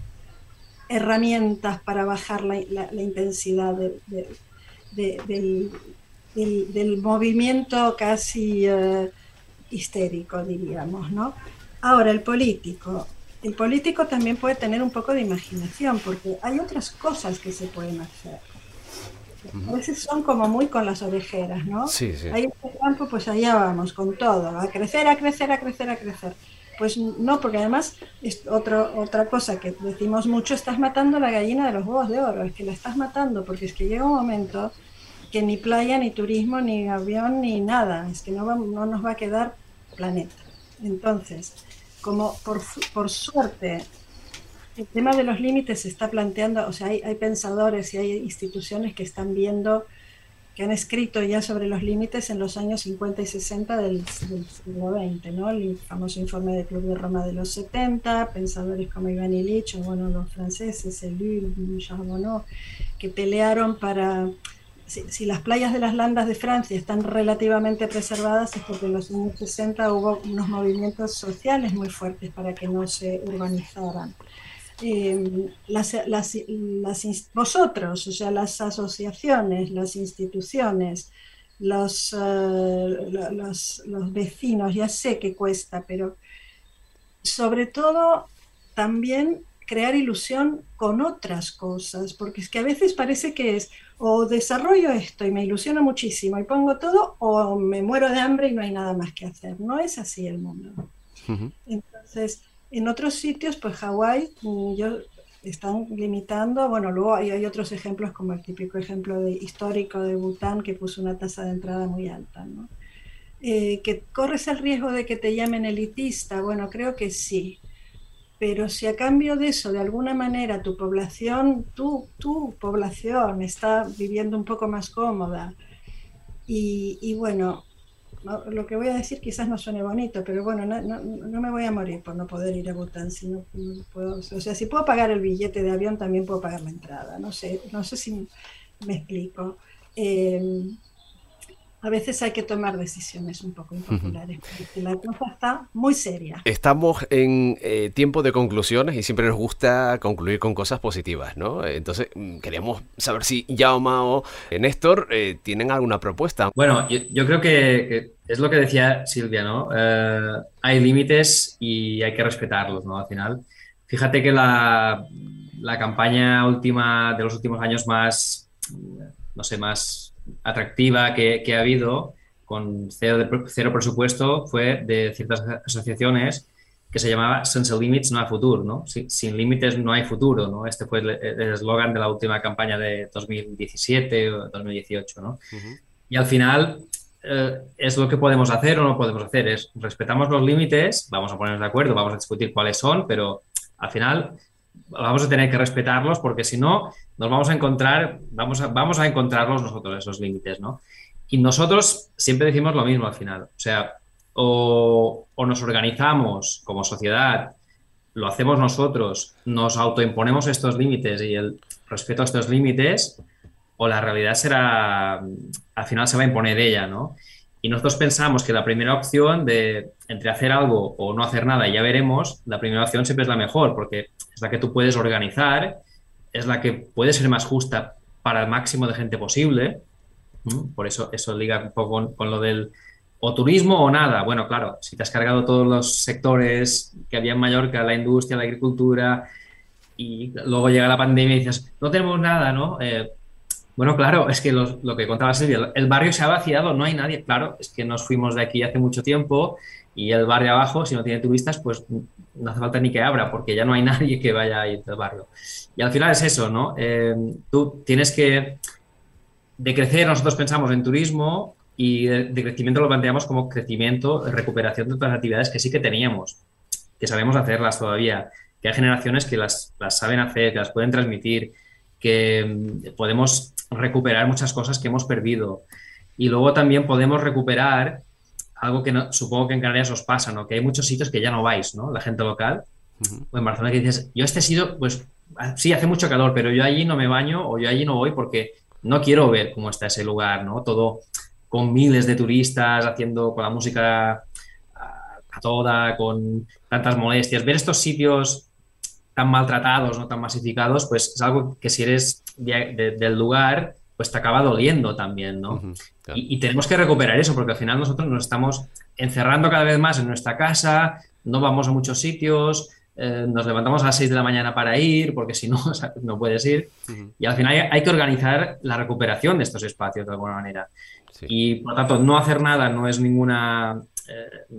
Speaker 6: herramientas para bajar la, intensidad del, movimiento casi eh, histérico, diríamos, ¿no? Ahora, el político. El político también puede tener un poco de imaginación, porque hay otras cosas que se pueden hacer. A veces son como muy con las orejeras, ¿no?
Speaker 1: Sí, sí.
Speaker 6: Ahí en este campo, pues allá vamos, con todo, a crecer, a crecer, a crecer, a crecer. Pues no, porque además es otro, otra cosa que decimos mucho, estás matando la gallina de los huevos de oro, es que la estás matando, porque es que llega un momento que ni playa, ni turismo, ni avión, ni nada. Es que no, no nos va a quedar planeta. Entonces, como por, por suerte el tema de los límites se está planteando, o sea, hay, hay, pensadores y hay instituciones que están viendo, que han escrito ya sobre los límites en los años 50 y 60 del, siglo XX, ¿no? El famoso informe del Club de Roma de los 70, pensadores como Iván Illich, o bueno, los franceses, Ellul, Charbonneau, que pelearon para si, las playas de las landas de Francia están relativamente preservadas es porque en los años 60 hubo unos movimientos sociales muy fuertes para que no se urbanizaran. Eh, las, vosotros, o sea, las asociaciones, las instituciones, los, eh, los, los vecinos, ya sé que cuesta, pero sobre todo también crear ilusión con otras cosas, porque es que a veces parece que es o desarrollo esto y me ilusiona muchísimo y pongo todo, o me muero de hambre y no hay nada más que hacer. No es así el mundo. Entonces, en otros sitios, pues Hawái, mm, yo están limitando, bueno, luego hay, hay, otros ejemplos como el típico ejemplo de, histórico de Bután que puso una tasa de entrada muy alta, ¿no? Eh, que corres el riesgo de que te llamen elitista, bueno, creo que sí, pero si a cambio de eso, de alguna manera, tu población, tu, tu población está viviendo un poco más cómoda, y, bueno, lo que voy a decir quizás no suene bonito, pero bueno, no, no, me voy a morir por no poder ir a Bután. Si no, puedo, o sea, si puedo pagar el billete de avión, también puedo pagar la entrada. No sé, no sé si me explico. Eh, a veces hay que tomar decisiones un poco impopulares, porque la cosa está muy seria.
Speaker 1: Estamos en eh, tiempo de conclusiones y siempre nos gusta concluir con cosas positivas, ¿no? Entonces, mm, queríamos saber si Yao Mao, eh, Néstor, eh, tienen alguna propuesta.
Speaker 9: Bueno, yo, creo que, es lo que decía Silvia, ¿no? hay límites y hay que respetarlos, ¿no? Al final, fíjate que la, la campaña última de los últimos años más, no sé, más atractiva que, ha habido con cero, cero, presupuesto fue de ciertas asociaciones que se llamaba Sense Limits no hay futuro, ¿no? Sin, límites no hay futuro, ¿no? Este fue el eslogan de la última campaña de 2017 o 2018, ¿no? Y al final eh, es lo que podemos hacer o no podemos hacer, es respetamos los límites, vamos a ponernos de acuerdo, vamos a discutir cuáles son, pero al final vamos a tener que respetarlos porque si no, nos vamos a encontrar, vamos a, vamos a encontrarlos nosotros esos límites, ¿no? Y nosotros siempre decimos lo mismo al final, o sea, o, nos organizamos como sociedad, lo hacemos nosotros, nos autoimponemos estos límites y el respeto a estos límites, o la realidad será, al final se va a imponer ella, ¿no? Y nosotros pensamos que la primera opción de entre hacer algo o no hacer nada, ya veremos, la primera opción siempre es la mejor, porque es la que tú puedes organizar, es la que puede ser más justa para el máximo de gente posible. Por eso eso liga un poco con, lo del o turismo o nada. Bueno, claro, si te has cargado todos los sectores que había en Mallorca, la industria, la agricultura, y luego llega la pandemia y dices, no tenemos nada, ¿no? Eh, bueno, claro, es que lo que contaba Silvia, el barrio se ha vaciado, no hay nadie. Claro, es que nos fuimos de aquí hace mucho tiempo y el barrio abajo, si no tiene turistas, pues no hace falta ni que abra, porque ya no hay nadie que vaya a ir del barrio. Y al final es eso, ¿no? Eh, tú tienes que, de crecer, nosotros pensamos en turismo y de, crecimiento lo planteamos como crecimiento, recuperación de otras actividades que sí que teníamos, que sabemos hacerlas todavía, que hay generaciones que las, las saben hacer, que las pueden transmitir, que mm, podemos recuperar muchas cosas que hemos perdido. Y luego también podemos recuperar algo que no, supongo que en Canarias os pasa, ¿no? Que hay muchos sitios que ya no vais, ¿no? La gente local. O en Barcelona que dices, yo este sitio, pues sí, hace mucho calor, pero yo allí no me baño o yo allí no voy porque no quiero ver cómo está ese lugar, ¿no? Todo con miles de turistas haciendo con la música a, toda, con tantas molestias. Ver estos sitios tan maltratados, no tan masificados, pues es algo que si eres del lugar, pues te acaba doliendo también, ¿no? Y, tenemos que recuperar eso, porque al final nosotros nos estamos encerrando cada vez más en nuestra casa, no vamos a muchos sitios, eh, nos levantamos a las 6 de la mañana para ir, porque si no, no puedes ir. Y al final hay, que organizar la recuperación de estos espacios de alguna manera. Y por lo tanto, no hacer nada no es ninguna. Eh,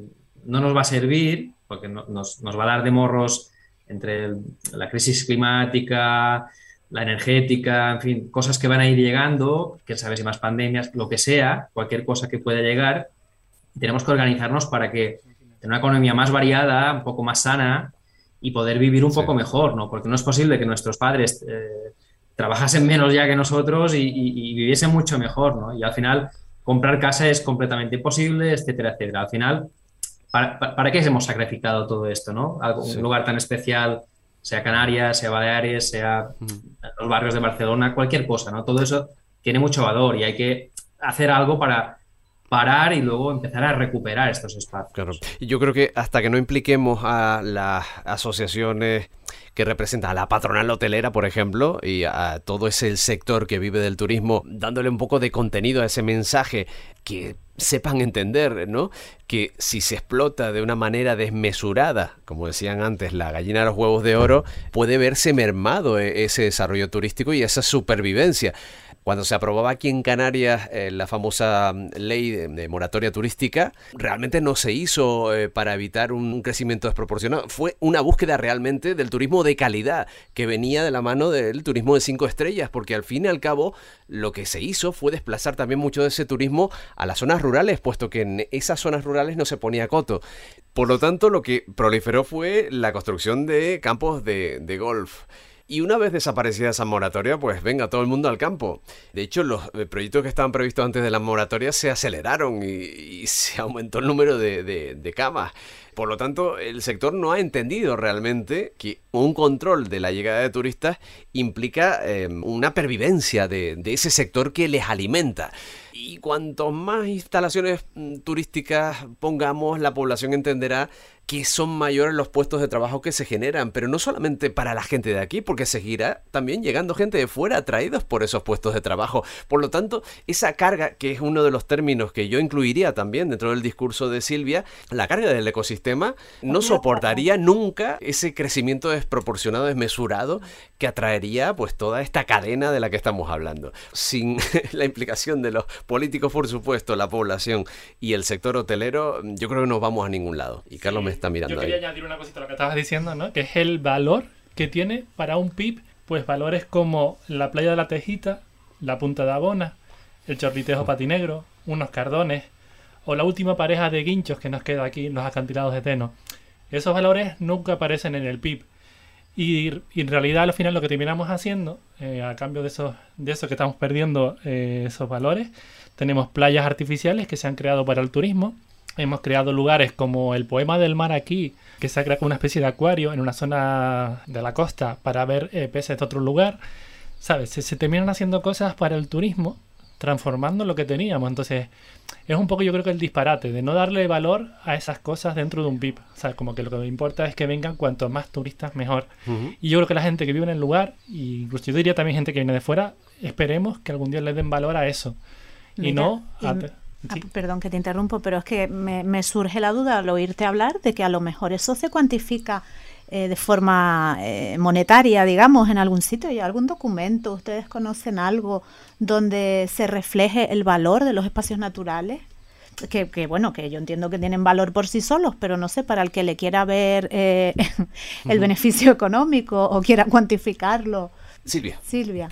Speaker 9: no nos va a servir, porque nos, nos, va a dar de morros entre la crisis climática, la energética, en fin, cosas que van a ir llegando, quién sabe si más pandemias, lo que sea, cualquier cosa que pueda llegar, tenemos que organizarnos para que tener una economía más variada, un poco más sana y poder vivir un poco mejor, ¿no? Porque no es posible que nuestros padres eh, trabajasen menos ya que nosotros y, viviesen mucho mejor, ¿no? Y al final comprar casa es completamente imposible, etcétera, etcétera. Al final, ¿para, qué hemos sacrificado todo esto, no? un lugar tan especial, sea Canarias, sea Baleares, sea los barrios de Barcelona, cualquier cosa, ¿no? Todo eso tiene mucho valor y hay que hacer algo para parar y luego empezar a recuperar estos espacios.
Speaker 1: Claro. Yo creo que hasta que no impliquemos a las asociaciones que representan a la patronal hotelera, por ejemplo, y a todo ese sector que vive del turismo, dándole un poco de contenido a ese mensaje que sepan entender, ¿no? Que si se explota de una manera desmesurada, como decían antes, la gallina de los huevos de oro, puede verse mermado e-, ese desarrollo turístico y esa supervivencia. Cuando se aprobaba aquí en Canarias eh, la famosa mm, ley de, moratoria turística, realmente no se hizo eh, para evitar un crecimiento desproporcionado. Fue una búsqueda realmente del turismo de calidad, que venía de la mano del turismo de cinco estrellas, porque al fin y al cabo lo que se hizo fue desplazar también mucho de ese turismo a las zonas rurales, puesto que en esas zonas rurales no se ponía coto. Por lo tanto, lo que proliferó fue la construcción de campos de, de golf. Y una vez desaparecida esa moratoria, pues venga todo el mundo al campo. De hecho, los eh, proyectos que estaban previstos antes de la moratoria se aceleraron y, se aumentó el número de, camas. Por lo tanto, el sector no ha entendido realmente que un control de la llegada de turistas implica em, una pervivencia de, de, ese sector que les alimenta. Y cuanto más instalaciones mm, turísticas pongamos, la población entenderá que son mayores los puestos de trabajo que se generan, pero no solamente para la gente de aquí, porque seguirá también llegando gente de fuera atraídos por esos puestos de trabajo. Por lo tanto, esa carga, que es uno de los términos que yo incluiría también dentro del discurso de Silvia, la carga del ecosistema no soportaría nunca ese crecimiento desproporcionado, desmesurado, que atraería pues toda esta cadena de la que estamos hablando. Sin la implicación de los políticos, por supuesto, la población y el sector hotelero, yo creo que no vamos a ningún lado. Y Carlos me mirando.
Speaker 10: Yo quería añadir una cosita a lo que estabas diciendo, ¿no? Que es el valor que tiene para un PIB, pues valores como la playa de la Tejita, la Punta de Abona, el Chorlitejo Patinegro, unos cardones, o la última pareja de guinchos que nos queda aquí en los acantilados de Teno. Esos valores nunca aparecen en el PIB. Y, en realidad al final lo que terminamos haciendo, eh, a cambio de eso, de eso que estamos perdiendo eh, esos valores, tenemos playas artificiales que se han creado para el turismo, Hemos creado lugares como el Poema del Mar aquí, que se ha creado una especie de acuario en una zona de la costa para ver eh, peces de otro lugar. ¿Sabes? Se, terminan haciendo cosas para el turismo, transformando lo que teníamos. Entonces, es un poco yo creo que el disparate de no darle valor a esas cosas dentro de un VIP. O sea, como que lo que importa es que vengan cuanto más turistas mejor. Y yo creo que la gente que vive en el lugar, y incluso yo diría también gente que viene de fuera, esperemos que algún día le den valor a eso. y no a,
Speaker 2: Ah, perdón que te interrumpo, pero es que me, surge la duda al oírte hablar de que a lo mejor eso se cuantifica eh, de forma eh, monetaria, digamos, en algún sitio. ¿Hay algún documento? ¿Ustedes conocen algo donde se refleje el valor de los espacios naturales? Que, bueno, que yo entiendo que tienen valor por sí solos, pero no sé, para el que le quiera ver eh, el beneficio económico o quiera cuantificarlo.
Speaker 1: Silvia.
Speaker 2: Silvia.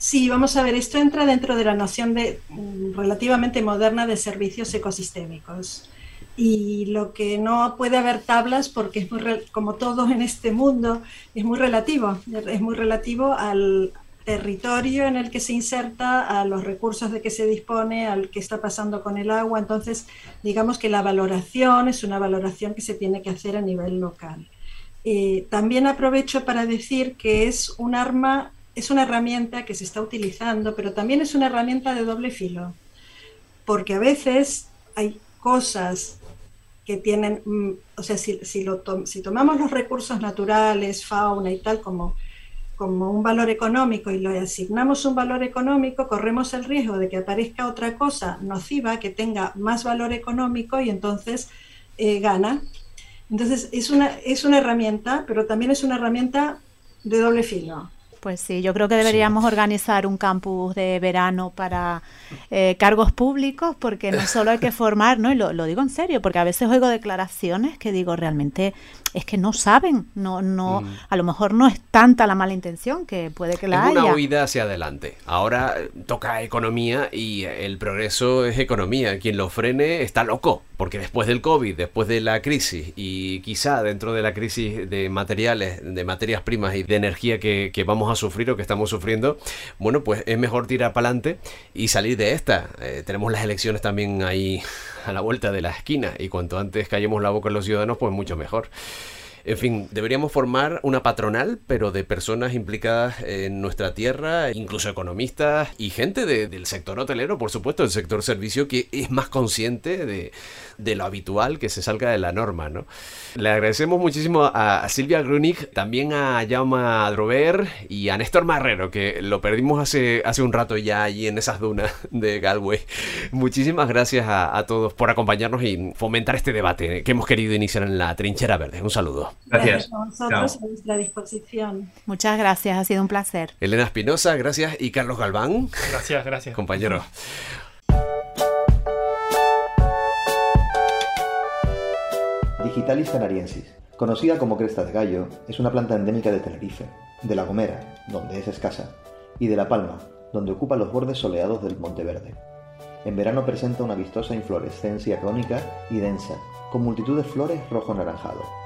Speaker 6: Sí, vamos a ver, esto entra dentro de la noción de, mm, relativamente moderna de servicios ecosistémicos. Y lo que no puede haber tablas, porque es muy, como todo en este mundo, es muy relativo. Es muy relativo al territorio en el que se inserta, a los recursos de que se dispone, al que está pasando con el agua. Entonces, digamos que la valoración es una valoración que se tiene que hacer a nivel local. Eh, también aprovecho para decir que es un arma es una herramienta que se está utilizando, pero también es una herramienta de doble filo, porque a veces hay cosas que tienen, mm, o sea, si, si, si tomamos los recursos naturales, fauna y tal como, como un valor económico y le asignamos un valor económico, corremos el riesgo de que aparezca otra cosa nociva que tenga más valor económico y entonces eh, gana. Entonces es una, es una herramienta, pero también es una herramienta de doble filo
Speaker 2: Pues sí, yo creo que deberíamos organizar un campus de verano para eh, cargos públicos, porque no solo hay que formar, ¿no? Y lo, lo, digo en serio, porque a veces oigo declaraciones que digo realmente es que no saben, no, no, mm. a lo mejor no es tanta la mala intención que puede que la
Speaker 1: es
Speaker 2: haya.
Speaker 1: una huida hacia adelante. Ahora eh, toca economía y el progreso es economía. Quien lo frene está loco, porque después del COVID, después de la crisis y quizá dentro de la crisis de materiales, de materias primas y de energía que, que vamos a sufrir o que estamos sufriendo, bueno, pues es mejor tirar para adelante y salir de esta. Eh, tenemos las elecciones también ahí a la vuelta de la esquina y cuanto antes callemos la boca a los ciudadanos, pues mucho mejor. En fin, deberíamos formar una patronal, pero de personas implicadas en nuestra tierra, incluso economistas y gente del sector hotelero, por supuesto, del sector servicio, que es más consciente de, lo habitual que se salga de la norma, ¿no? Le agradecemos muchísimo a, Silvia Grunig, también a Jaume Drover y a Néstor Marrero, que lo perdimos hace, un rato ya allí en esas dunas de Galway. Muchísimas gracias a, a todos por acompañarnos y fomentar este debate que hemos querido iniciar en la trinchera verde. Un saludo.
Speaker 9: Gracias.
Speaker 6: Nosotros a nuestra disposición.
Speaker 2: Muchas gracias, ha sido un placer.
Speaker 1: Elena Espinosa, gracias. Y Carlos Galván.
Speaker 10: Gracias, gracias.
Speaker 1: Compañero.
Speaker 5: Digitalis canariensis, conocida como cresta de gallo, es una planta endémica de Tenerife, de La Gomera, donde es escasa, y de La Palma, donde ocupa los bordes soleados del Monteverde. En verano presenta una vistosa inflorescencia cónica y densa, con multitud de flores rojo-anaranjado.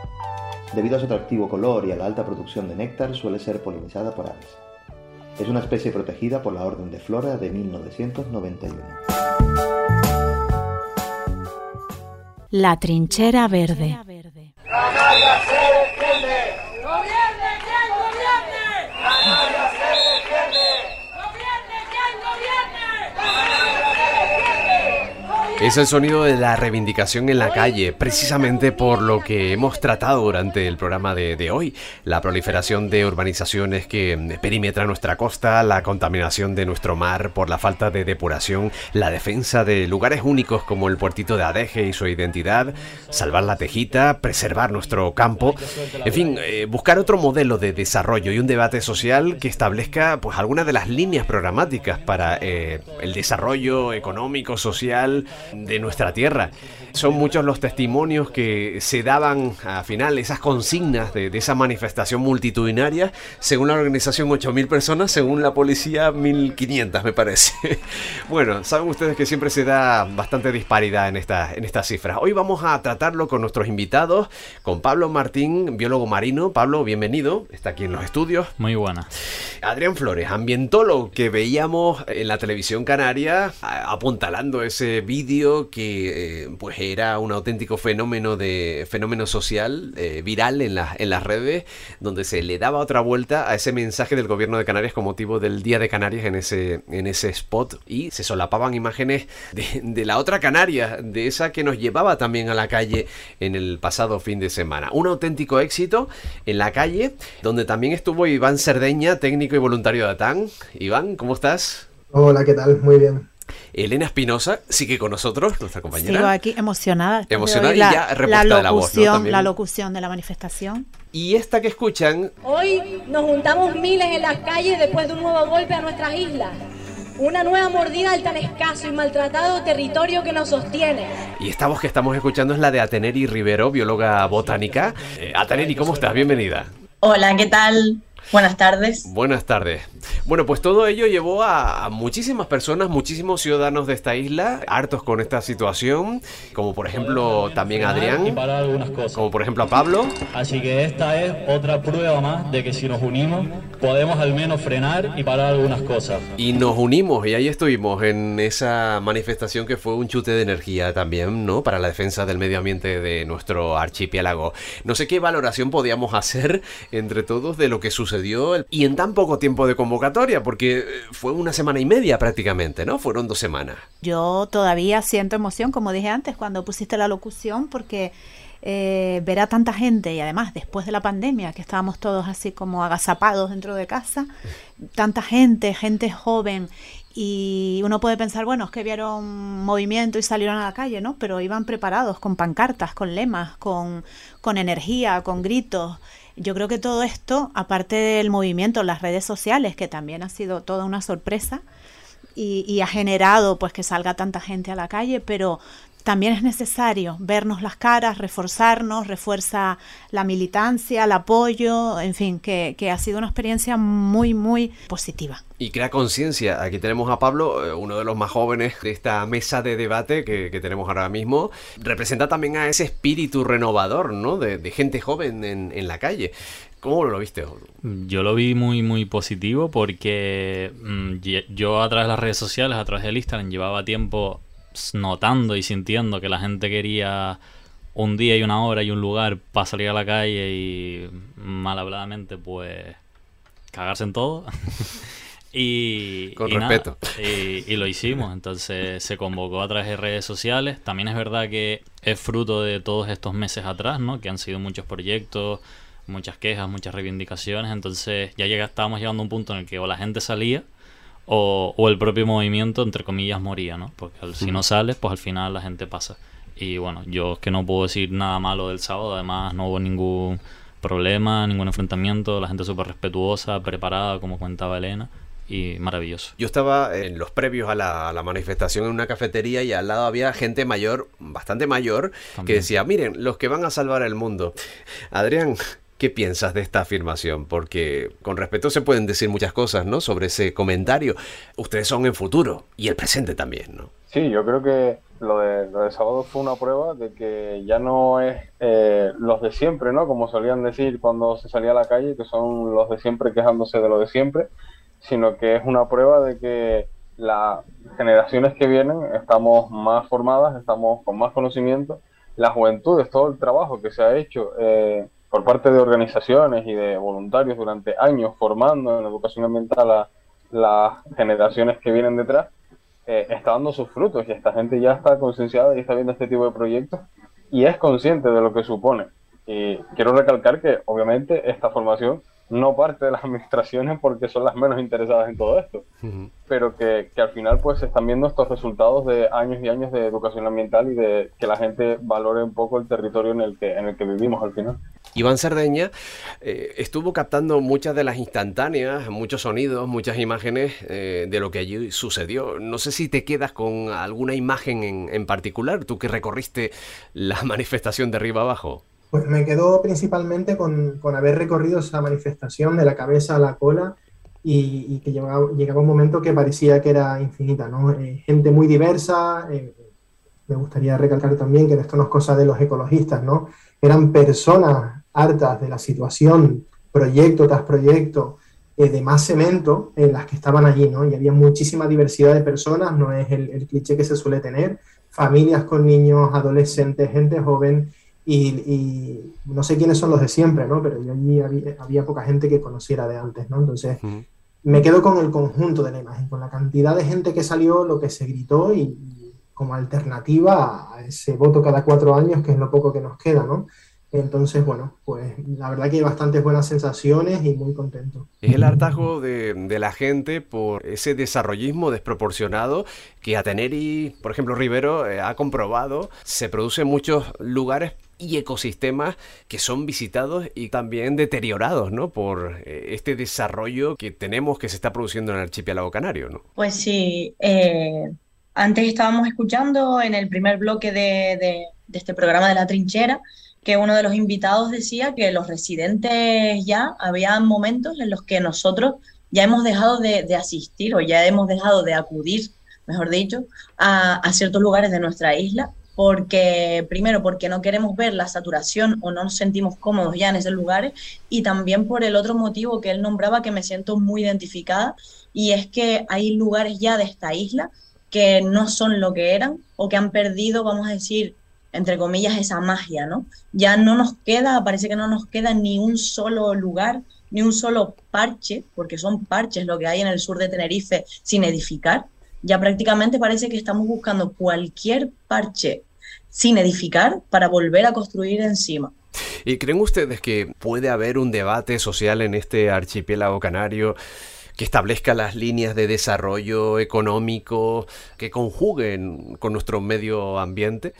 Speaker 5: Debido a su atractivo color y a la alta producción de néctar, suele ser polinizada por aves. Es una especie protegida por la Orden de Flora de 1991.
Speaker 2: La trinchera verde.
Speaker 1: Es el sonido de la reivindicación en la calle, precisamente por lo que hemos tratado durante el programa de, hoy. La proliferación de urbanizaciones que perimetran nuestra costa, la contaminación de nuestro mar por la falta de depuración, la defensa de lugares únicos como el puertito de Adeje y su identidad, salvar la tejita, preservar nuestro campo, en fin, eh, buscar otro modelo de desarrollo y un debate social que establezca pues algunas de las líneas programáticas para eh, el desarrollo económico, social, de nuestra tierra. Son muchos los testimonios que se daban al final, esas consignas de, esa manifestación multitudinaria, según la organización 8.000 personas, según la policía 1.500 me parece. bueno, saben ustedes que siempre se da bastante disparidad en, esta, en estas cifras. Hoy vamos a tratarlo con nuestros invitados, con Pablo Martín, biólogo marino. Pablo, bienvenido, está aquí en los estudios.
Speaker 11: Muy buena.
Speaker 1: Adrián Flores, ambientólogo que veíamos en la televisión canaria, apuntalando ese vídeo que eh, pues era un auténtico fenómeno de fenómeno social eh, viral en, en las redes donde se le daba otra vuelta a ese mensaje del gobierno de Canarias con motivo del Día de Canarias en ese, en ese spot y se solapaban imágenes de, la otra Canaria, de esa que nos llevaba también a la calle en el pasado fin de semana. Un auténtico éxito en la calle donde también estuvo Iván Cerdeña, técnico y voluntario de ATAN. Iván, ¿cómo estás?
Speaker 12: Hola, ¿qué tal? Muy bien.
Speaker 1: Elena Espinosa sigue con nosotros, nuestra compañera.
Speaker 2: Sigo aquí emocionada.
Speaker 1: Emocionada y ya repuesta la, locución,
Speaker 2: la locución de la manifestación.
Speaker 1: Y esta que escuchan.
Speaker 13: Hoy nos juntamos miles en las calles después de un nuevo golpe a nuestras islas. Una nueva mordida al tan escaso y maltratado territorio que nos sostiene.
Speaker 1: Y esta voz que estamos escuchando es la de Ateneri Rivero, bióloga botánica. Eh, Ateneri, ¿cómo estás? Bienvenida.
Speaker 14: Hola, ¿qué tal? Buenas tardes.
Speaker 1: Buenas tardes. Bueno, pues todo ello llevó a, muchísimas personas, muchísimos ciudadanos de esta isla, hartos con esta situación, como por ejemplo también a Adrián, y algunas cosas. como por ejemplo a Pablo.
Speaker 11: Así que esta es otra prueba más de que si nos unimos podemos al menos frenar y parar algunas cosas.
Speaker 1: Y nos unimos y ahí estuvimos en esa manifestación que fue un chute de energía también, ¿no? Para la defensa del medio ambiente de nuestro archipiélago. No sé qué valoración podíamos hacer entre todos de lo que sucedió y en tan poco tiempo de porque eh, fue una semana y media prácticamente, ¿no? Fueron dos semanas.
Speaker 2: Yo todavía siento emoción, como dije antes, cuando pusiste la locución, porque eh, ver a tanta gente y además después de la pandemia, que estábamos todos así como agazapados dentro de casa, tanta gente, gente joven Y uno puede pensar, bueno, es que vieron movimiento y salieron a la calle, ¿no? Pero iban preparados con pancartas, con lemas, con, con energía, con gritos. Yo creo que todo esto, aparte del movimiento, las redes sociales, que también ha sido toda una sorpresa y, y ha generado pues que salga tanta gente a la calle, pero también es necesario vernos las caras, reforzarnos, refuerza la militancia, el apoyo, en fin, que, ha sido una experiencia muy, muy positiva.
Speaker 1: Y crea conciencia. Aquí tenemos a Pablo, eh, uno de los más jóvenes de esta mesa de debate que, tenemos ahora mismo. Representa también a ese espíritu renovador, ¿no? De, gente joven en, en, la calle. ¿Cómo lo viste?
Speaker 12: Yo lo vi muy, muy positivo porque mm, yo a través de las redes sociales, a través del Instagram, llevaba tiempo notando y sintiendo que la gente quería un día y una hora y un lugar para salir a la calle y mal habladamente pues cagarse en todo. y,
Speaker 1: Con respeto.
Speaker 12: y, lo hicimos, entonces se convocó a través de redes sociales. También es verdad que es fruto de todos estos meses atrás, ¿no? Que han sido muchos proyectos, muchas quejas, muchas reivindicaciones. Entonces ya llega, estábamos llegando a un punto en el que o la gente salía o, el propio movimiento, entre comillas, moría, ¿no? Porque si no sales, pues al final la gente pasa. Y bueno, yo es que no puedo decir nada malo del sábado, además no hubo ningún problema, ningún enfrentamiento, la gente súper respetuosa, preparada, como contaba Elena y maravilloso.
Speaker 1: Yo estaba en los previos a la, manifestación en una cafetería y al lado había gente mayor, bastante mayor, que decía, miren, los que van a salvar el mundo. Adrián, ¿Qué piensas de esta afirmación? Porque con respeto se pueden decir muchas cosas, ¿no? Sobre ese comentario. Ustedes son el futuro y el presente también, ¿no?
Speaker 15: Sí, yo creo que lo de, lo de sábado fue una prueba de que ya no es eh, los de siempre, ¿no? Como solían decir cuando se salía a la calle, que son los de siempre quejándose de lo de siempre, sino que es una prueba de que las generaciones que vienen estamos más formadas, estamos con más conocimiento, la juventud, es todo el trabajo que se ha hecho. Eh, por parte de organizaciones y de voluntarios durante años formando en educación ambiental a las generaciones que vienen detrás, eh, está dando sus frutos y esta gente ya está concienciada y está viendo este tipo de proyectos y es consciente de lo que supone. Y quiero recalcar que obviamente esta formación no parte de las administraciones porque son las menos interesadas en todo esto, pero que, que, al final pues se están viendo estos resultados de años y años de educación ambiental y de que la gente valore un poco el territorio en el que, en el que vivimos al final.
Speaker 1: Iván Sardeña eh, estuvo captando muchas de las instantáneas, muchos sonidos, muchas imágenes eh, de lo que allí sucedió. No sé si te quedas con alguna imagen en, en particular, tú que recorriste la manifestación de arriba abajo.
Speaker 16: Pues me quedo principalmente con, haber recorrido esa manifestación de la cabeza a la cola y, que llegaba, un momento que parecía que era infinita, ¿no? Eh, gente muy diversa, me gustaría recalcar también que esto no es cosa de los ecologistas, ¿no? Eran personas hartas de la situación, proyecto tras proyecto, eh, de más cemento en las que estaban allí, ¿no? Y había muchísima diversidad de personas, no es el, el cliché que se suele tener, familias con niños, adolescentes, gente joven, y, no sé quiénes son los de siempre, ¿no? Pero yo allí había, poca gente que conociera de antes, ¿no? Entonces, me quedo con el conjunto de la imagen, con la cantidad de gente que salió, lo que se gritó y, como alternativa a ese voto cada cuatro años, que es lo poco que nos queda, ¿no? Entonces, bueno, pues la verdad que hay bastantes buenas sensaciones y muy contento.
Speaker 1: Es el hartazgo de, de, la gente por ese desarrollismo desproporcionado que Ateneri, por ejemplo, Rivero, eh, ha comprobado. Se produce en muchos lugares y ecosistemas que son visitados y también deteriorados, ¿no? Por eh, este desarrollo que tenemos que se está produciendo en el archipiélago canario, ¿no?
Speaker 14: Pues sí, eh, antes estábamos escuchando en el primer bloque de, este programa de la trinchera que uno de los invitados decía que los residentes ya había momentos en los que nosotros ya hemos dejado de, asistir o ya hemos dejado de acudir, mejor dicho, a ciertos lugares de nuestra isla porque primero porque no queremos ver la saturación o no nos sentimos cómodos ya en esos lugares y también por el otro motivo que él nombraba que me siento muy identificada y es que hay lugares ya de esta isla que no son lo que eran o que han perdido, vamos a decir, entre comillas, esa magia, ¿no? Ya no nos queda, parece que no nos queda ni un solo lugar, ni un solo parche, porque son parches lo que hay en el sur de Tenerife sin edificar, ya prácticamente parece que estamos buscando cualquier parche sin edificar para volver a construir encima.
Speaker 1: ¿Y creen ustedes que puede haber un debate social en este archipiélago canario que establezca las líneas de desarrollo económico que conjuguen con nuestro medio ambiente.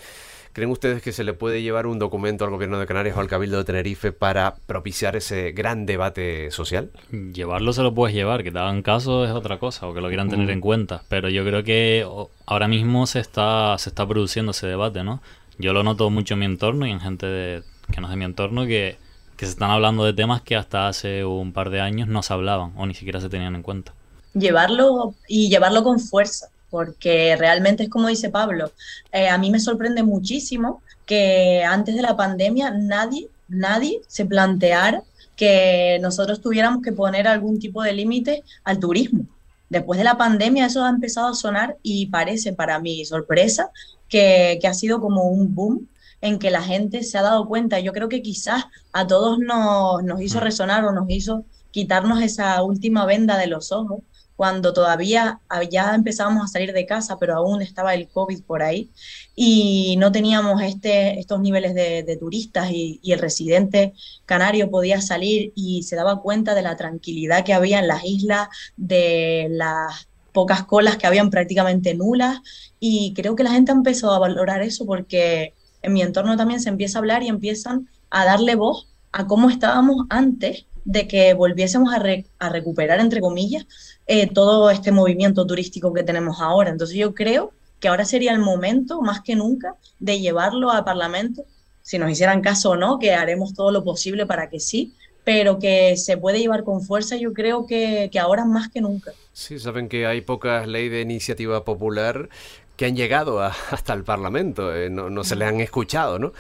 Speaker 1: ¿Creen ustedes que se le puede llevar un documento al Gobierno de Canarias o al Cabildo de Tenerife para propiciar ese gran debate social?
Speaker 12: Llevarlo se lo puedes llevar, que te hagan caso es otra cosa, o que lo quieran tener en cuenta. Pero yo creo que ahora mismo se está, se está produciendo ese debate, ¿no? Yo lo noto mucho en mi entorno y en gente de, que no es de mi entorno que, que se están hablando de temas que hasta hace un par de años no se hablaban o ni siquiera se tenían en cuenta.
Speaker 14: Llevarlo y llevarlo con fuerza porque realmente es como dice Pablo, eh, a mí me sorprende muchísimo que antes de la pandemia nadie, nadie se planteara que nosotros tuviéramos que poner algún tipo de límite al turismo. Después de la pandemia eso ha empezado a sonar y parece para mi sorpresa que, que ha sido como un boom en que la gente se ha dado cuenta. Yo creo que quizás a todos nos, nos hizo mm. resonar o nos hizo quitarnos esa última venda de los ojos cuando todavía ya empezábamos a salir de casa, pero aún estaba el COVID por ahí, y no teníamos este, estos niveles de, turistas y, el residente canario podía salir y se daba cuenta de la tranquilidad que había en las islas, de las pocas colas que habían prácticamente nulas, y creo que la gente ha empezado a valorar eso porque en mi entorno también se empieza a hablar y empiezan a darle voz a cómo estábamos antes de que volviésemos a, recuperar, entre comillas, eh, todo este movimiento turístico que tenemos ahora. Entonces yo creo que ahora sería el momento, más que nunca, de llevarlo al Parlamento, si nos hicieran caso o no, que haremos todo lo posible para que sí, pero que se puede llevar con fuerza, yo creo que, que ahora más que nunca.
Speaker 1: Sí, saben que hay pocas leyes de iniciativa popular que han llegado hasta el Parlamento, eh, no, no se le han escuchado, ¿no?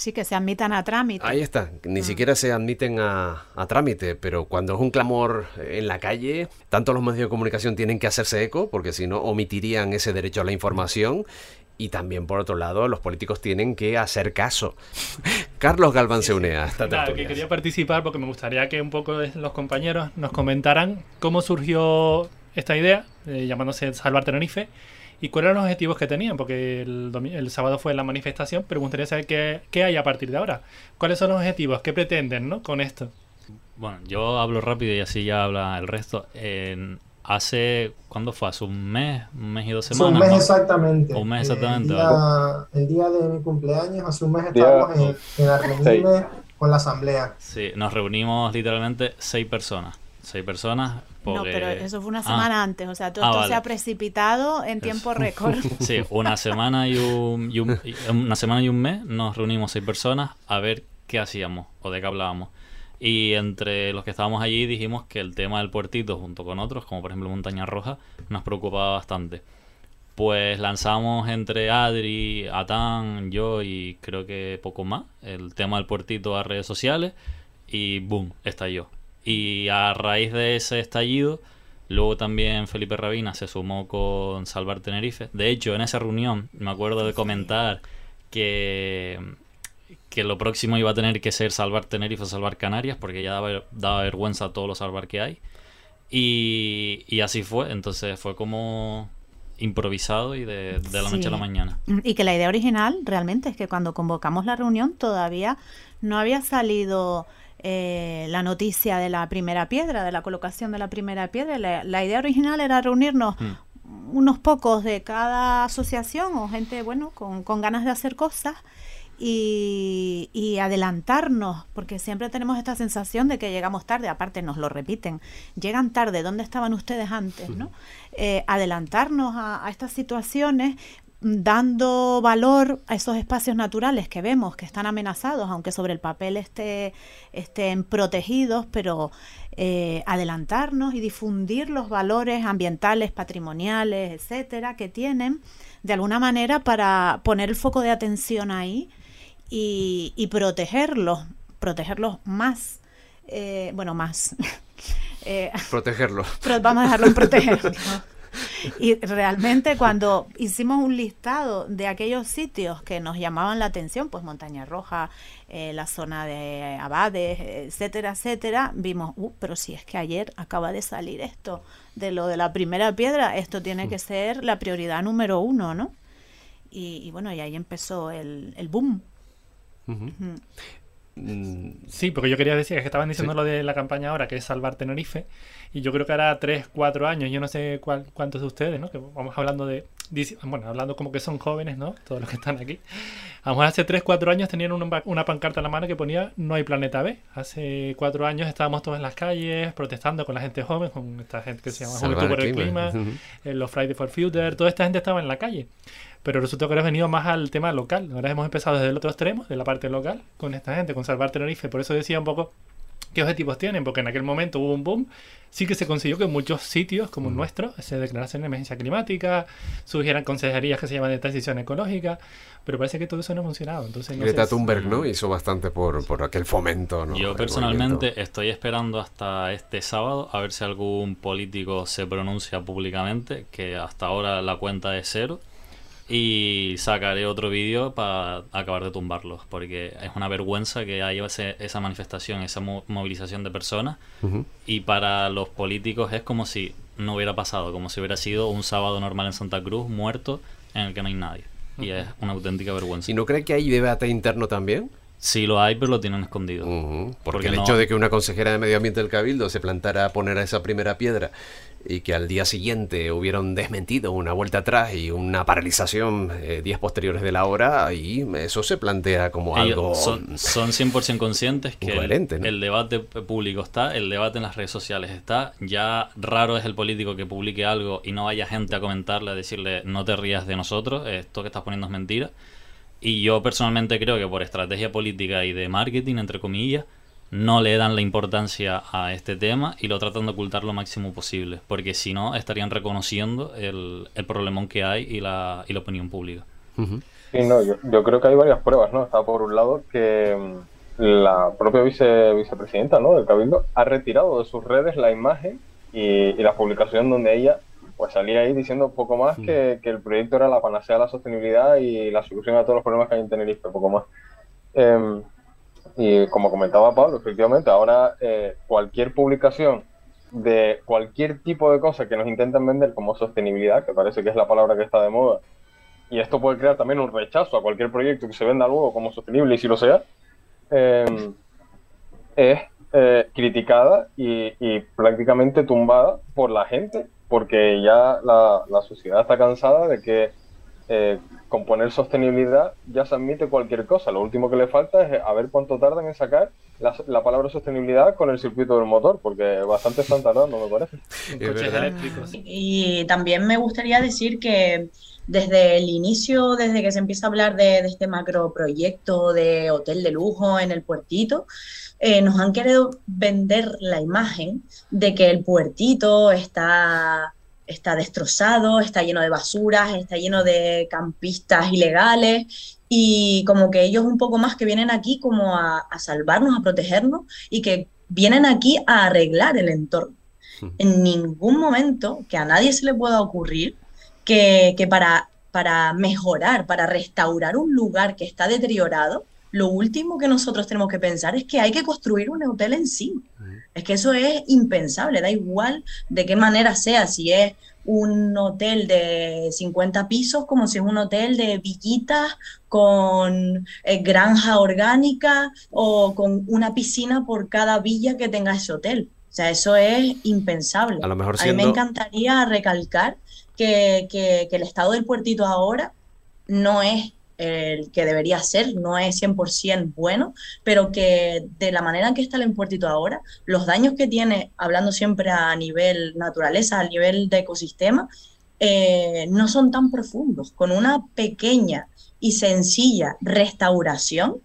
Speaker 2: Sí, que se admitan a trámite.
Speaker 1: Ahí está, ni mm. siquiera se admiten a, trámite, pero cuando es un clamor en la calle, tanto los medios de comunicación tienen que hacerse eco, porque si no omitirían ese derecho a la información, y también por otro lado los políticos tienen que hacer caso. Carlos Galván se une a esta
Speaker 10: claro, que quería participar porque me gustaría que un poco los compañeros nos comentaran cómo surgió esta idea, eh, llamándose Salvar Tenerife, ¿Y cuáles eran los objetivos que tenían? Porque el, el sábado fue la manifestación, pero me gustaría saber qué, qué, hay a partir de ahora. ¿Cuáles son los objetivos? ¿Qué pretenden ¿no? con esto?
Speaker 12: Bueno, yo hablo rápido y así ya habla el resto. hace, ¿cuándo fue? ¿Hace un mes? ¿Un mes y dos semanas?
Speaker 16: un mes exactamente.
Speaker 12: Un mes exactamente.
Speaker 16: El día, de mi cumpleaños, hace un mes estábamos en, en la reunión con la asamblea.
Speaker 12: Sí, nos reunimos literalmente seis personas. Seis personas
Speaker 2: no, pero eso fue una semana ah. antes, o sea, todo ah, se ha precipitado en tiempo récord.
Speaker 12: Sí, una semana y un, una semana y un mes nos reunimos seis personas a ver qué hacíamos o de qué hablábamos. Y entre los que estábamos allí dijimos que el tema del puertito junto con otros, como por ejemplo Montaña Roja, nos preocupaba bastante. Pues lanzamos entre Adri, Atán, yo y creo que poco más el tema del puertito a redes sociales y boom, estalló y a raíz de ese estallido, luego también Felipe Rabina se sumó con Salvar Tenerife. De hecho, en esa reunión me acuerdo de comentar que, que lo próximo iba a tener que ser Salvar Tenerife o Salvar Canarias, porque ya daba, daba vergüenza a todos los salvar que hay. Y, y así fue, entonces fue como improvisado y de, la noche a la mañana.
Speaker 2: Y que la idea original realmente es que cuando convocamos la reunión todavía no había salido eh, la noticia de la primera piedra, de la colocación de la primera piedra. La, idea original era reunirnos mm. unos pocos de cada asociación o gente, bueno, con, con ganas de hacer cosas. Y, y, adelantarnos, porque siempre tenemos esta sensación de que llegamos tarde, aparte nos lo repiten, llegan tarde, ¿dónde estaban ustedes antes? ¿no? Eh, adelantarnos a, a, estas situaciones dando valor a esos espacios naturales que vemos que están amenazados, aunque sobre el papel esté, estén protegidos, pero eh, adelantarnos y difundir los valores ambientales, patrimoniales, etcétera, que tienen de alguna manera para poner el foco de atención ahí y, protegerlos, protegerlos más, eh, bueno, más.
Speaker 1: eh, protegerlos.
Speaker 2: vamos a dejarlo en proteger. Y realmente cuando hicimos un listado de aquellos sitios que nos llamaban la atención, pues Montaña Roja, eh, la zona de Abades, etcétera, etcétera, vimos, uh, pero si es que ayer acaba de salir esto, de lo de la primera piedra, esto tiene que ser la prioridad número uno, ¿no? Y, bueno, y ahí empezó el, el boom.
Speaker 10: Sí, porque yo quería decir que estaban diciendo lo de la campaña ahora, que es salvar Tenerife, y yo creo que hará 3, 4 años, yo no sé cuántos de ustedes, ¿no? Que vamos hablando de, bueno, hablando como que son jóvenes, ¿no? Todos los que están aquí. Vamos, hace 3, 4 años tenían una, una, pancarta en la mano que ponía No hay planeta B. Hace 4 años estábamos todos en las calles protestando con la gente joven, con esta gente que se llama Juventud por el Clima, eh, los Friday for Future, toda esta gente estaba en la calle pero resulta que ahora hemos venido más al tema local. Ahora hemos empezado desde el otro extremo, de la parte local, con esta gente, con Salvar Tenerife. Por eso decía un poco qué objetivos tienen, porque en aquel momento hubo un boom. Sí que se consiguió que en muchos sitios, como el nuestro, se declarasen de emergencia climática, surgieran consejerías que se llaman de transición ecológica, pero parece que todo eso no ha funcionado. Entonces,
Speaker 1: no Greta Thunberg, ¿no? Hizo bastante por, por aquel fomento, ¿no?
Speaker 12: Yo personalmente estoy esperando hasta este sábado a ver si algún político se pronuncia públicamente, que hasta ahora la cuenta es cero y sacaré otro vídeo para acabar de tumbarlos, porque es una vergüenza que haya esa manifestación, esa movilización de personas, y para los políticos es como si no hubiera pasado, como si hubiera sido un sábado normal en Santa Cruz, muerto, en el que no hay nadie. Y es una auténtica vergüenza.
Speaker 1: ¿Y no cree que hay debate interno también?
Speaker 12: Sí lo hay, pero lo tienen escondido.
Speaker 1: Porque, el hecho de que una consejera de Medio Ambiente del Cabildo se plantara a poner a esa primera piedra y que al día siguiente hubiera un desmentido, una vuelta atrás y una paralización eh, días posteriores de la hora, y eso se plantea como algo...
Speaker 12: Son, son 100% conscientes que el, debate público está, el debate en las redes sociales está, ya raro es el político que publique algo y no haya gente a comentarle, a decirle no te rías de nosotros, esto que estás poniendo es mentira. Y yo personalmente creo que por estrategia política y de marketing, entre comillas, no le dan la importancia a este tema y lo tratan de ocultar lo máximo posible, porque si no estarían reconociendo el, el problemón que hay y la, y la opinión pública.
Speaker 15: Sí, no, yo, yo, creo que hay varias pruebas, ¿no? Está por un lado que mm, la propia vice, vicepresidenta ¿no? del Cabildo ha retirado de sus redes la imagen y, y la publicación donde ella pues salía ahí diciendo poco más que, que, el proyecto era la panacea de la sostenibilidad y la solución a todos los problemas que hay en Tenerife, poco más. Eh, y como comentaba Pablo, efectivamente, ahora eh, cualquier publicación de cualquier tipo de cosa que nos intentan vender como sostenibilidad, que parece que es la palabra que está de moda, y esto puede crear también un rechazo a cualquier proyecto que se venda luego como sostenible y si lo sea, em, es eh, criticada y, prácticamente tumbada por la gente, porque ya la, la sociedad está cansada de que eh, con poner sostenibilidad ya se admite cualquier cosa. Lo último que le falta es a ver cuánto tardan en sacar la, palabra sostenibilidad con el circuito del motor, porque bastante están tardando, me parece.
Speaker 14: Y también me gustaría decir que desde el inicio, desde que se empieza a hablar de, este macro proyecto de hotel de lujo en el puertito, eh, nos han querido vender la imagen de que el puertito está está destrozado, está lleno de basuras, está lleno de campistas ilegales y como que ellos un poco más que vienen aquí como a, salvarnos, a protegernos y que vienen aquí a arreglar el entorno. En ningún momento que a nadie se le pueda ocurrir que, para, para mejorar, para restaurar un lugar que está deteriorado, lo último que nosotros tenemos que pensar es que hay que construir un hotel encima. Es que eso es impensable, da igual de qué manera sea, si es un hotel de 50 pisos como si es un hotel de villitas con eh, granja orgánica o con una piscina por cada villa que tenga ese hotel. O sea, eso es impensable. A, lo mejor mí me encantaría recalcar que, que el estado del puertito ahora no es el que debería ser, no es 100% bueno, pero que de la manera en que está el puertito ahora, los daños que tiene, hablando siempre a nivel naturaleza, a nivel de ecosistema, eh, no son tan profundos. Con una pequeña y sencilla restauración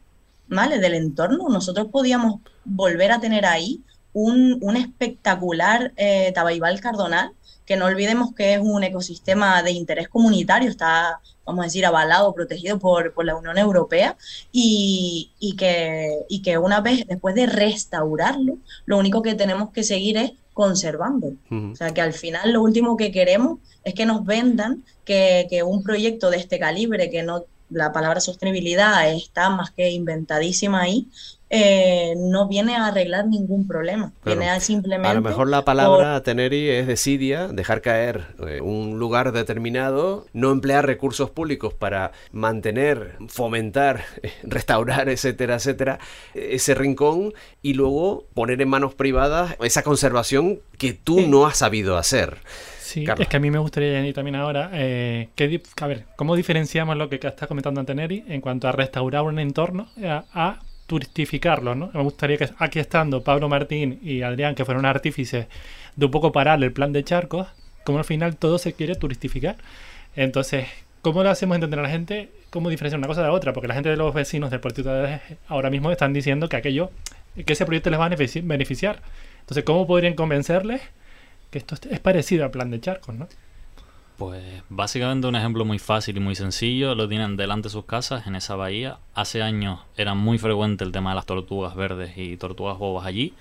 Speaker 14: ¿vale? del entorno, nosotros podíamos volver a tener ahí un, espectacular eh, Tabaibal cardonal que no olvidemos que es un ecosistema de interés comunitario, está, vamos a decir, avalado, protegido por, la Unión Europea, y, que, y que una vez, después de restaurarlo, lo único que tenemos que seguir es conservando. O sea, que al final lo último que queremos es que nos vendan que, que un proyecto de este calibre, que no la palabra sostenibilidad está más que inventadísima ahí, eh, no viene a arreglar ningún problema. viene a simplemente.
Speaker 1: A lo mejor la palabra teneri es desidia, dejar caer eh, un lugar determinado, no emplear recursos públicos para mantener, fomentar, restaurar, etcétera, etcétera, ese rincón y luego poner en manos privadas esa conservación que tú no has sabido hacer.
Speaker 10: Sí, es que a mí me gustaría añadir también ahora, eh, que, a ver, ¿cómo diferenciamos lo que está comentando Anteneri en cuanto a restaurar un entorno a, turistificarlo, ¿no? Me gustaría que aquí estando Pablo Martín y Adrián, que fueron artífices de un poco parar el plan de charcos, como al final todo se quiere turistificar. Entonces, ¿cómo lo hacemos entender a la gente? ¿Cómo diferenciar una cosa de la otra? Porque la gente de los vecinos del puerto de ahora mismo están diciendo que aquello, que ese proyecto les va a beneficiar. Entonces, ¿cómo podrían convencerles? que esto es parecido al plan de charcos, ¿no?
Speaker 12: Pues básicamente un ejemplo muy fácil y muy sencillo, lo tienen delante de sus casas en esa bahía. Hace años era muy frecuente el tema de las tortugas verdes y tortugas bobas allí.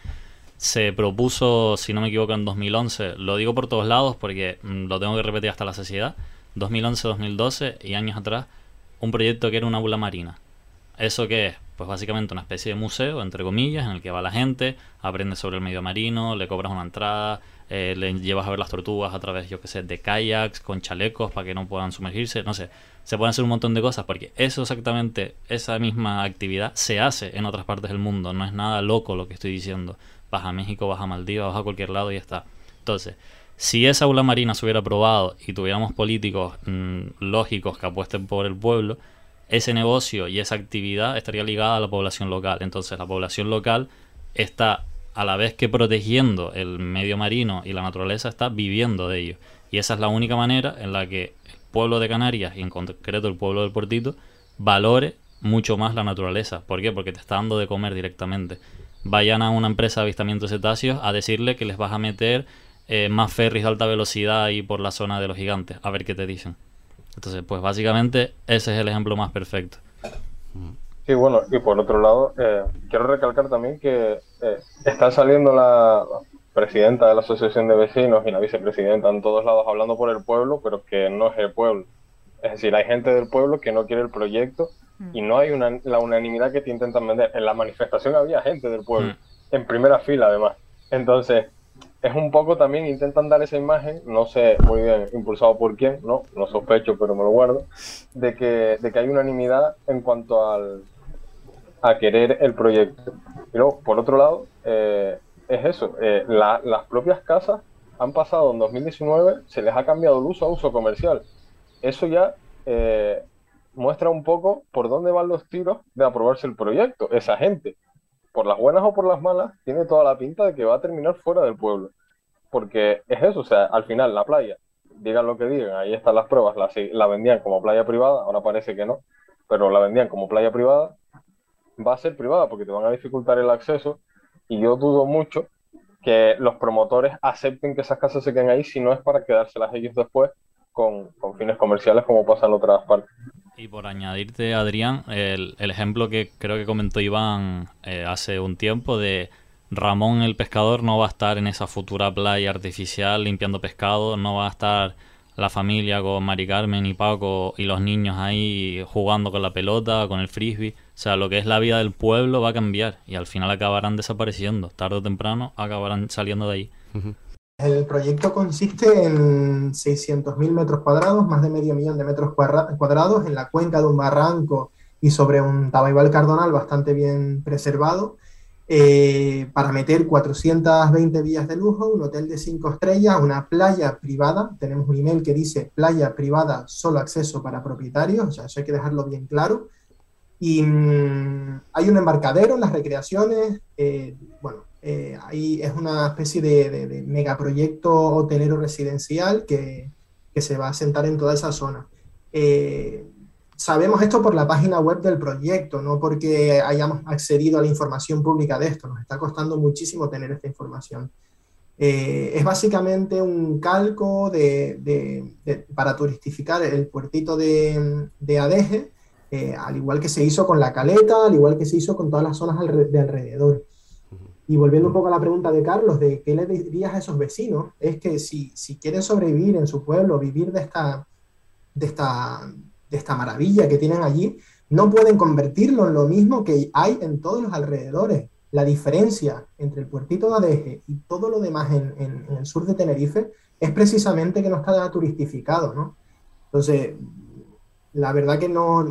Speaker 12: Se propuso, si no me equivoco, en 2011, lo digo por todos lados porque mm, lo tengo que repetir hasta la saciedad, 2011-2012 y años atrás, un proyecto que era una aula marina. ¿Eso qué es? Pues básicamente una especie de museo, entre comillas, en el que va la gente, aprende sobre el medio marino, le cobras una entrada, eh, le llevas a ver las tortugas a través, yo que sé, de kayaks, con chalecos para que no puedan sumergirse, no sé. Se pueden hacer un montón de cosas porque eso exactamente, esa misma actividad se hace en otras partes del mundo. No es nada loco lo que estoy diciendo. Vas a México, vas a Maldivas, vas a cualquier lado y ya está. Entonces, si esa aula marina se hubiera aprobado y tuviéramos políticos mm, lógicos que apuesten por el pueblo, ese negocio y esa actividad estaría ligada a la población local. Entonces, la población local está a la vez que protegiendo el medio marino y la naturaleza, está viviendo de ello. Y esa es la única manera en la que el pueblo de Canarias, y en concreto el pueblo del Puertito, valore mucho más la naturaleza. ¿Por qué? Porque te está dando de comer directamente. Vayan a una empresa de avistamiento de cetáceos a decirle que les vas a meter eh, más ferries de alta velocidad ahí por la zona de los gigantes, a ver qué te dicen. Entonces, pues básicamente ese es el ejemplo más perfecto.
Speaker 15: Sí, bueno, y por otro lado, eh, quiero recalcar también que eh, está saliendo la presidenta de la Asociación de Vecinos y la vicepresidenta en todos lados hablando por el pueblo, pero que no es el pueblo. Es decir, hay gente del pueblo que no quiere el proyecto y no hay una, la unanimidad que te intentan vender. En la manifestación había gente del pueblo, mm. en primera fila además. Entonces, es un poco también intentan dar esa imagen, no sé muy bien impulsado por quién, no, no sospecho, pero me lo guardo, de que, de que hay unanimidad en cuanto al, a querer el proyecto. Pero por otro lado, eh, es eso, eh, las propias casas han pasado en 2019, se les ha cambiado el uso a uso comercial. Eso ya eh, muestra un poco por dónde van los tiros de aprobarse el proyecto. Esa gente, por las buenas o por las malas, tiene toda la pinta de que va a terminar fuera del pueblo. Porque es eso, o sea, al final la playa, digan lo que digan, ahí están las pruebas, la, la vendían como playa privada, ahora parece que no, pero la vendían como playa privada va a ser privada porque te van a dificultar el acceso y yo dudo mucho que los promotores acepten que esas casas se queden ahí si no es para quedárselas ellos después con, fines comerciales como pasa en otras partes.
Speaker 12: Y por añadirte, Adrián, el, ejemplo que creo que comentó Iván eh, hace un tiempo de Ramón el pescador no va a estar en esa futura playa artificial limpiando pescado, no va a estar la familia con Mari Carmen y Paco y los niños ahí jugando con la pelota, con el frisbee. O sea, lo que es la vida del pueblo va a cambiar y al final acabarán desapareciendo. Tarde o temprano acabarán saliendo de ahí.
Speaker 16: El proyecto consiste en 600.000 metros cuadrados, más de medio millón de metros cuadrados, en la cuenca de un barranco y sobre un tabaibal cardonal bastante bien preservado. Eh, para meter 420 vías de lujo, un hotel de 5 estrellas, una playa privada. Tenemos un email que dice playa privada, solo acceso para propietarios, o sea, eso hay que dejarlo bien claro. Y mm, hay un embarcadero en las recreaciones. Eh, bueno, eh, ahí es una especie de, megaproyecto hotelero residencial que, que, se va a sentar en toda esa zona. Eh, sabemos esto por la página web del proyecto, no porque hayamos accedido a la información pública de esto. Nos está costando muchísimo tener esta información. es básicamente un calco de, para turistificar el puertito de, de Adeje eh, al igual que se hizo con la caleta, al igual que se hizo con todas las zonas de alrededor. Y volviendo un poco a la pregunta de Carlos, de qué le dirías a esos vecinos, es que si, si quieren sobrevivir en su pueblo, vivir de esta, de, esta, de esta maravilla que tienen allí, no pueden convertirlo en lo mismo que hay en todos los alrededores. La diferencia entre el puertito de Adeje y todo lo demás en, en el sur de Tenerife es precisamente que no está turistificado, ¿no? Entonces, la verdad que no,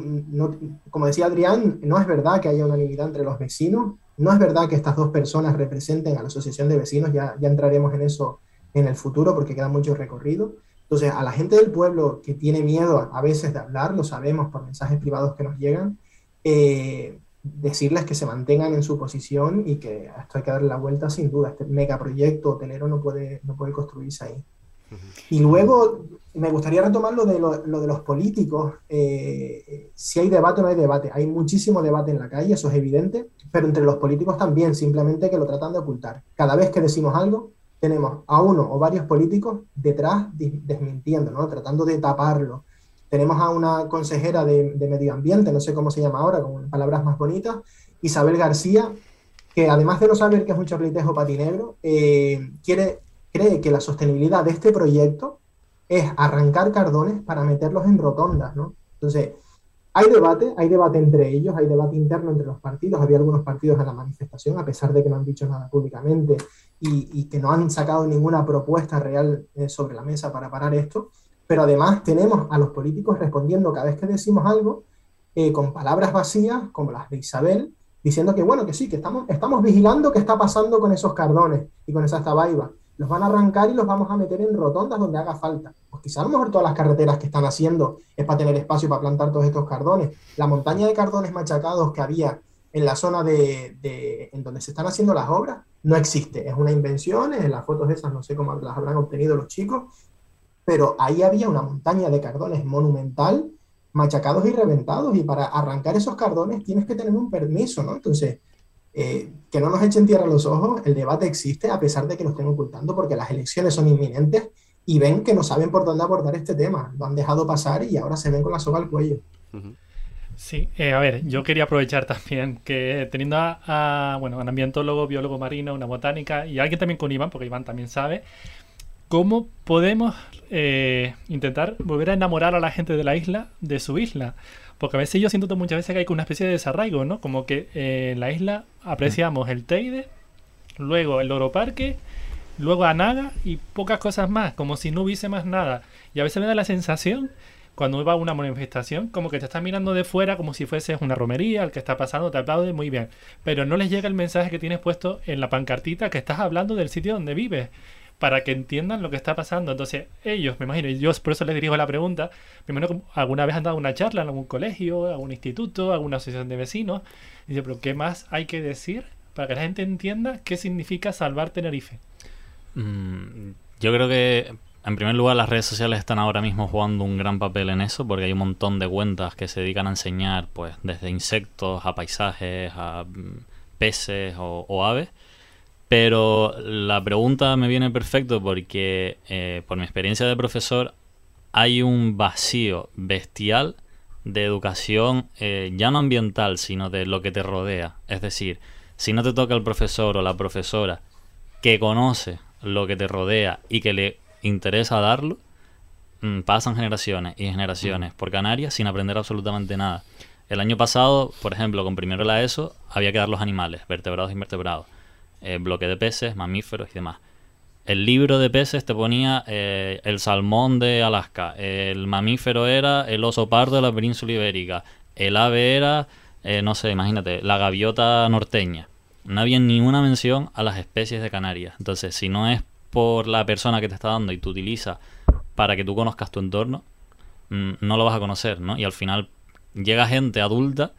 Speaker 16: como decía Adrián, no es verdad que haya unanimidad entre los vecinos, no es verdad que estas dos personas representen a la Asociación de Vecinos, ya, ya entraremos en eso en el futuro porque queda mucho recorrido. Entonces, a la gente del pueblo que tiene miedo a veces de hablar, lo sabemos por mensajes privados que nos llegan, eh, decirles que se mantengan en su posición y que esto hay que darle la vuelta sin duda. Este megaproyecto hotelero no puede, no puede construirse ahí. Y luego me gustaría retomar lo de, lo, de los políticos. Eh, si hay debate o no hay debate. Hay muchísimo debate en la calle, eso es evidente, pero entre los políticos también, simplemente que lo tratan de ocultar. Cada vez que decimos algo, tenemos a uno o varios políticos detrás desmintiendo, ¿no? tratando de taparlo. Tenemos a una consejera de, medio ambiente, no sé cómo se llama ahora, con palabras más bonitas, Isabel García, que además de no saber que es un chorlitejo patinegro, eh, quiere cree que la sostenibilidad de este proyecto es arrancar cardones para meterlos en rotondas, ¿no? Entonces, hay debate, hay debate entre ellos, hay debate interno entre los partidos, había algunos partidos en la manifestación, a pesar de que no han dicho nada públicamente y, que no han sacado ninguna propuesta real eh, sobre la mesa para parar esto, pero además tenemos a los políticos respondiendo cada vez que decimos algo eh, con palabras vacías, como las de Isabel, diciendo que bueno, que sí, que estamos, estamos vigilando qué está pasando con esos cardones y con esas tabaibas los van a arrancar y los vamos a meter en rotondas donde haga falta. Pues quizá a lo mejor todas las carreteras que están haciendo es para tener espacio para plantar todos estos cardones. La montaña de cardones machacados que había en la zona de, en donde se están haciendo las obras no existe. Es una invención, en las fotos esas no sé cómo las habrán obtenido los chicos, pero ahí había una montaña de cardones monumental machacados y reventados y para arrancar esos cardones tienes que tener un permiso, ¿no? Entonces, eh, que no nos echen tierra a los ojos, el debate existe a pesar de que lo estén ocultando porque las elecciones son inminentes y ven que no saben por dónde abordar este tema. Lo han dejado pasar y ahora se ven con la soga al cuello.
Speaker 10: Sí, eh, a ver, yo quería aprovechar también que teniendo a, bueno, un ambientólogo, biólogo marino, una botánica y alguien también con Iván, porque Iván también sabe, ¿cómo podemos eh, intentar volver a enamorar a la gente de la isla de su isla? Porque a veces yo siento muchas veces que hay una especie de desarraigo, ¿no? Como que eh, en la isla apreciamos el Teide, luego el Loro Parque, luego Anaga y pocas cosas más, como si no hubiese más nada. Y a veces me da la sensación, cuando va a una manifestación, como que te estás mirando de fuera como si fueses una romería, el que está pasando te aplaude muy bien, pero no les llega el mensaje que tienes puesto en la pancartita que estás hablando del sitio donde vives para que entiendan lo que está pasando. Entonces, ellos, me imagino, y yo por eso les dirijo la pregunta, me imagino que alguna vez han dado una charla en algún colegio, algún instituto, alguna asociación de vecinos, y dice, pero ¿qué más hay que decir para que la gente entienda qué significa salvar Tenerife?
Speaker 12: Mm, yo creo que, en primer lugar, las redes sociales están ahora mismo jugando un gran papel en eso, porque hay un montón de cuentas que se dedican a enseñar, pues, desde insectos a paisajes, a mm, peces o aves pero la pregunta me viene perfecto porque, eh, por mi experiencia de profesor, hay un vacío bestial de educación, eh, ya no ambiental, sino de lo que te rodea. Es decir, si no te toca el profesor o la profesora que conoce lo que te rodea y que le interesa darlo, mm, pasan generaciones y generaciones por Canarias sin aprender absolutamente nada. El año pasado, por ejemplo, con primero la ESO, había que dar los animales, vertebrados e invertebrados eh, bloque de peces, mamíferos y demás. El libro de peces te ponía eh, el salmón de Alaska, el mamífero era el oso pardo de la península ibérica, el ave era, eh, no sé, imagínate, la gaviota norteña. No había ni una mención a las especies de Canarias. Entonces, si no es por la persona que te está dando y tú utilizas para que tú conozcas tu entorno, mm, no lo vas a conocer, ¿no? Y al final llega gente adulta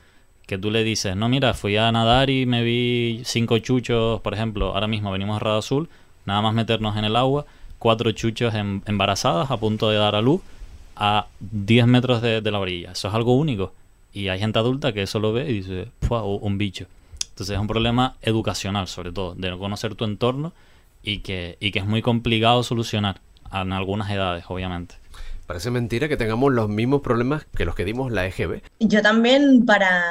Speaker 12: que tú le dices, no, mira, fui a nadar y me vi cinco chuchos, por ejemplo, ahora mismo venimos a Rado Azul, nada más meternos en el agua, cuatro chuchos em, embarazadas a punto de dar a luz a 10 metros de, la orilla. Eso es algo único. Y hay gente adulta que eso lo ve y dice, un bicho. Entonces es un problema educacional, sobre todo, de no conocer tu entorno y que, y que es muy complicado solucionar en algunas edades, obviamente.
Speaker 1: Parece mentira que tengamos los mismos problemas que los que dimos la EGB.
Speaker 14: Yo también, para,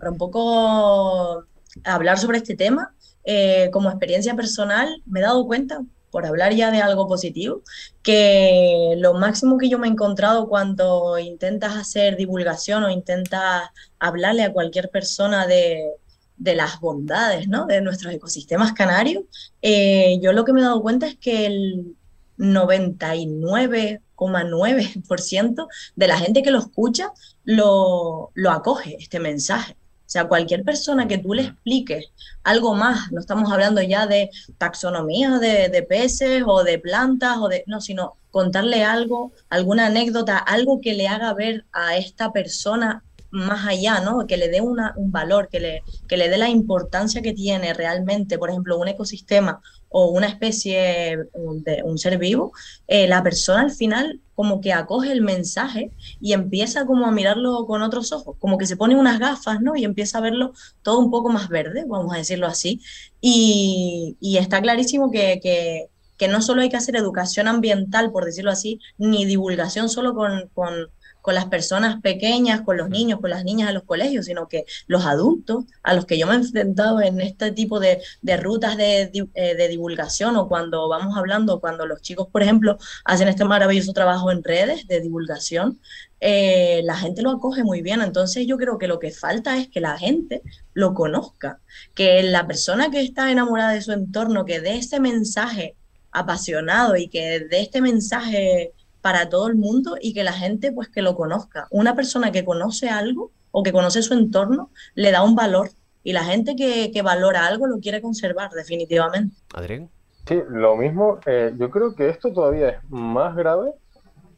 Speaker 14: un poco hablar sobre este tema, eh, como experiencia personal, me he dado cuenta por hablar ya de algo positivo, que lo máximo que yo me he encontrado cuando intentas hacer divulgación o intentas hablarle a cualquier persona de, de las bondades ¿no? de nuestros ecosistemas canarios, eh, yo lo que me he dado cuenta es que el 99,9% de la gente que lo escucha lo, lo acoge, este mensaje. O sea, cualquier persona que tú le expliques algo más, no estamos hablando ya de taxonomía de, de, peces o de plantas, o de, no, sino contarle algo, alguna anécdota, algo que le haga ver a esta persona más allá, ¿no? Que le dé una, un valor, que le, que le dé la importancia que tiene realmente, por ejemplo, un ecosistema o una especie de un ser vivo, eh, la persona al final como que acoge el mensaje y empieza como a mirarlo con otros ojos, como que se pone unas gafas, ¿no? Y empieza a verlo todo un poco más verde, vamos a decirlo así. Y, está clarísimo que, que, que, no solo hay que hacer educación ambiental, por decirlo así, ni divulgación solo con con las personas pequeñas, con los niños, con las niñas a los colegios, sino que los adultos a los que yo me he enfrentado en este tipo de, rutas de, eh, de, divulgación o cuando vamos hablando, cuando los chicos, por ejemplo, hacen este maravilloso trabajo en redes de divulgación, eh, la gente lo acoge muy bien. Entonces yo creo que lo que falta es que la gente lo conozca, que la persona que está enamorada de su entorno, que dé ese mensaje apasionado y que dé este mensaje para todo el mundo y que la gente pues que lo conozca. Una persona que conoce algo o que conoce su entorno le da un valor y la gente que, que valora algo lo quiere conservar definitivamente.
Speaker 1: Adrián.
Speaker 15: Sí, lo mismo. Eh, yo creo que esto todavía es más grave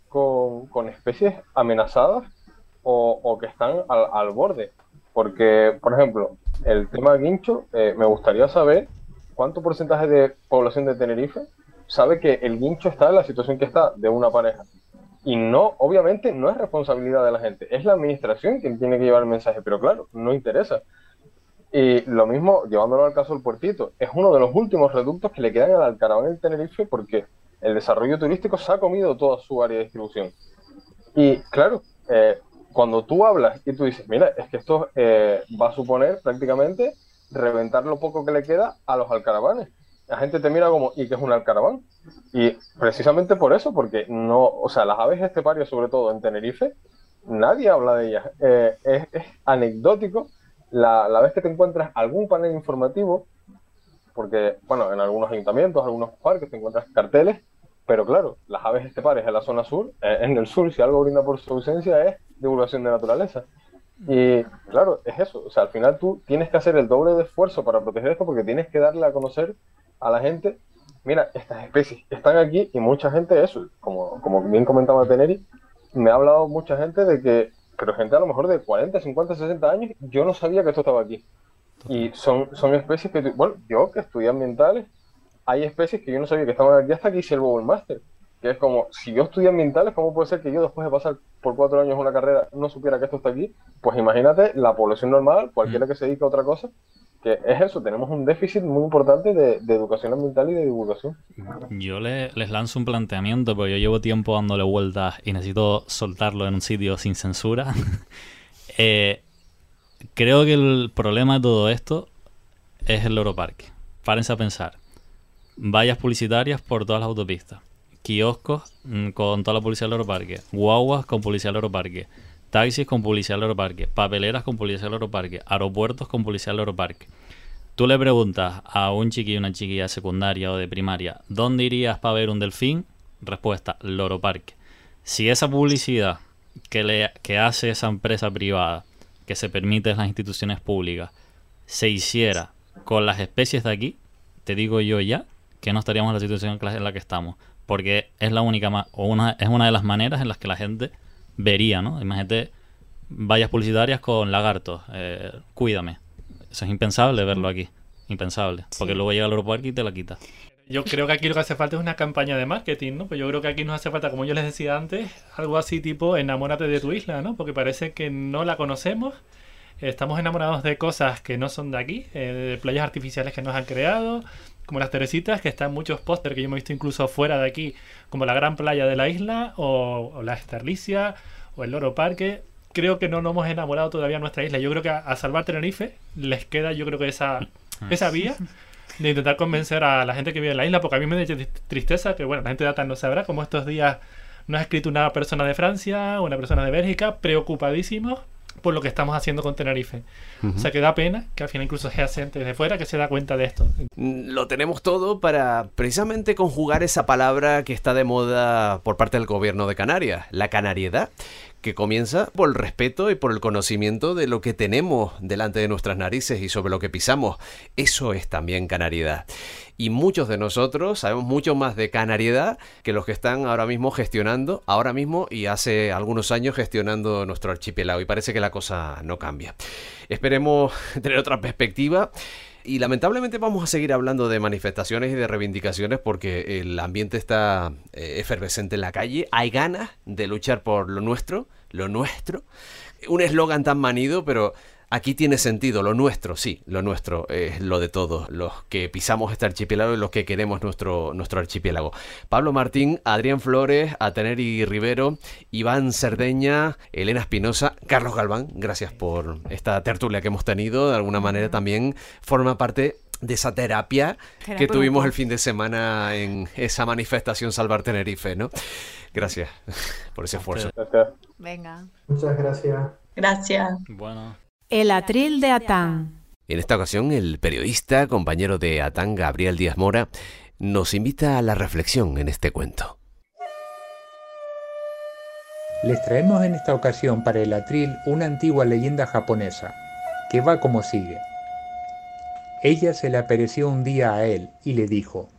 Speaker 15: con, con especies amenazadas o, o que están al, al, borde. Porque, por ejemplo, el tema guincho, eh, me gustaría saber cuánto porcentaje de población de Tenerife sabe que el guincho está en la situación que está de una pareja. Y no, obviamente, no es responsabilidad de la gente, es la administración quien tiene que llevar el mensaje, pero claro, no interesa. Y lo mismo, llevándolo al caso del puertito, es uno de los últimos reductos que le quedan al Alcaraván del Tenerife porque el desarrollo turístico se ha comido toda su área de distribución. Y claro, eh, cuando tú hablas y tú dices, mira, es que esto eh, va a suponer prácticamente reventar lo poco que le queda a los alcaravanes la gente te mira como, ¿y qué es un alcaraván? Y precisamente por eso, porque no, o sea, las aves esteparias, sobre todo en Tenerife, nadie habla de ellas. Eh, es, anecdótico la, la, vez que te encuentras algún panel informativo, porque, bueno, en algunos ayuntamientos, algunos parques te encuentras carteles, pero claro, las aves esteparias en la zona sur, eh, en el sur, si algo brinda por su ausencia, es divulgación de naturaleza. Y claro, es eso. O sea, al final tú tienes que hacer el doble de esfuerzo para proteger esto porque tienes que darle a conocer a la gente, mira, estas especies están aquí y mucha gente, eso, como, como bien comentaba Teneri, me ha hablado mucha gente de que, pero gente a lo mejor de 40, 50, 60 años, yo no sabía que esto estaba aquí. Y son, son especies que, bueno, yo que estudié ambientales, hay especies que yo no sabía que estaban aquí hasta que hice el Bowl Master. Que es como, si yo estudié ambientales, ¿cómo puede ser que yo después de pasar por cuatro años una carrera no supiera que esto está aquí? Pues imagínate la población normal, cualquiera mm. que se dedique a otra cosa, que es eso, tenemos un déficit muy importante de, educación ambiental y de divulgación.
Speaker 12: Yo les lanzo un planteamiento, porque yo llevo tiempo dándole vueltas y necesito soltarlo en un sitio sin censura. Eh, creo que el problema de todo esto es el Loro Parque. Párense a pensar. Vallas publicitarias por todas las autopistas. Kioscos mm, con toda la publicidad del Loro Parque. Guaguas con publicidad del Loro Parque taxis con policía del aeroparque, papeleras con policía del aeroparque, aeropuertos con policía del aeroparque. Tú le preguntas a un chiquillo, una chiquilla secundaria o de primaria, ¿dónde irías para ver un delfín? Respuesta, Loro Parque. Si esa publicidad que, le, que hace esa empresa privada, que se permite en las instituciones públicas, se hiciera con las especies de aquí, te digo yo ya que no estaríamos en la situación en la que estamos. Porque es la única, o una, es una de las maneras en las que la gente vería, ¿no? Imagínate vallas publicitarias con lagartos, eh, cuídame. Eso es impensable verlo aquí, impensable, porque luego llega al aeropuerto y te la quita.
Speaker 10: Yo creo que aquí lo que hace falta es una campaña de marketing, ¿no? Pues yo creo que aquí nos hace falta, como yo les decía antes, algo así tipo enamórate de tu isla, ¿no? Porque parece que no la conocemos, estamos enamorados de cosas que no son de aquí, eh, de playas artificiales que nos han creado, como las Teresitas, que están muchos póster que yo me he visto incluso fuera de aquí, como la gran playa de la isla, o, la Esterlicia, o el Loro Parque. Creo que no nos hemos enamorado todavía de nuestra isla. Yo creo que a, Salvar Tenerife les queda, yo creo que esa, esa vía de intentar convencer a la gente que vive en la isla, porque a mí me da tristeza que, bueno, la gente de ATAN no sabrá, como estos días no ha escrito una persona de Francia, una persona de Bélgica, preocupadísimos por lo que estamos haciendo con Tenerife. O sea que da pena que al final incluso sea gente desde fuera que se da cuenta de esto.
Speaker 1: Mm, lo tenemos todo para precisamente conjugar esa palabra que está de moda por parte del gobierno de Canarias, la canariedad que comienza por el respeto y por el conocimiento de lo que tenemos delante de nuestras narices y sobre lo que pisamos. Eso es también canariedad. Y muchos de nosotros sabemos mucho más de canariedad que los que están ahora mismo gestionando, ahora mismo y hace algunos años gestionando nuestro archipiélago. Y parece que la cosa no cambia. Esperemos tener otra perspectiva. Y lamentablemente vamos a seguir hablando de manifestaciones y de reivindicaciones porque el ambiente está eh, efervescente en la calle. Hay ganas de luchar por lo nuestro, lo nuestro. Un eslogan tan manido, pero Aquí tiene sentido, lo nuestro, sí, lo nuestro es lo de todos, los que pisamos este archipiélago y los que queremos nuestro, nuestro archipiélago. Pablo Martín, Adrián Flores, Ateneri Rivero, Iván Cerdeña, Elena Espinosa, Carlos Galván, gracias por esta tertulia que hemos tenido, de alguna manera también forma parte de esa terapia que tuvimos el fin de semana en esa manifestación Salvar Tenerife, ¿no? Gracias por ese esfuerzo.
Speaker 2: Venga.
Speaker 16: Muchas gracias.
Speaker 14: Gracias.
Speaker 12: Bueno.
Speaker 2: El atril de Atán.
Speaker 1: En esta ocasión, el periodista, compañero de Atán, Gabriel Díaz Mora, nos invita a la reflexión en este cuento.
Speaker 17: Les traemos en esta ocasión para el atril una antigua leyenda japonesa, que va como sigue. Ella se le apareció un día a él y le dijo,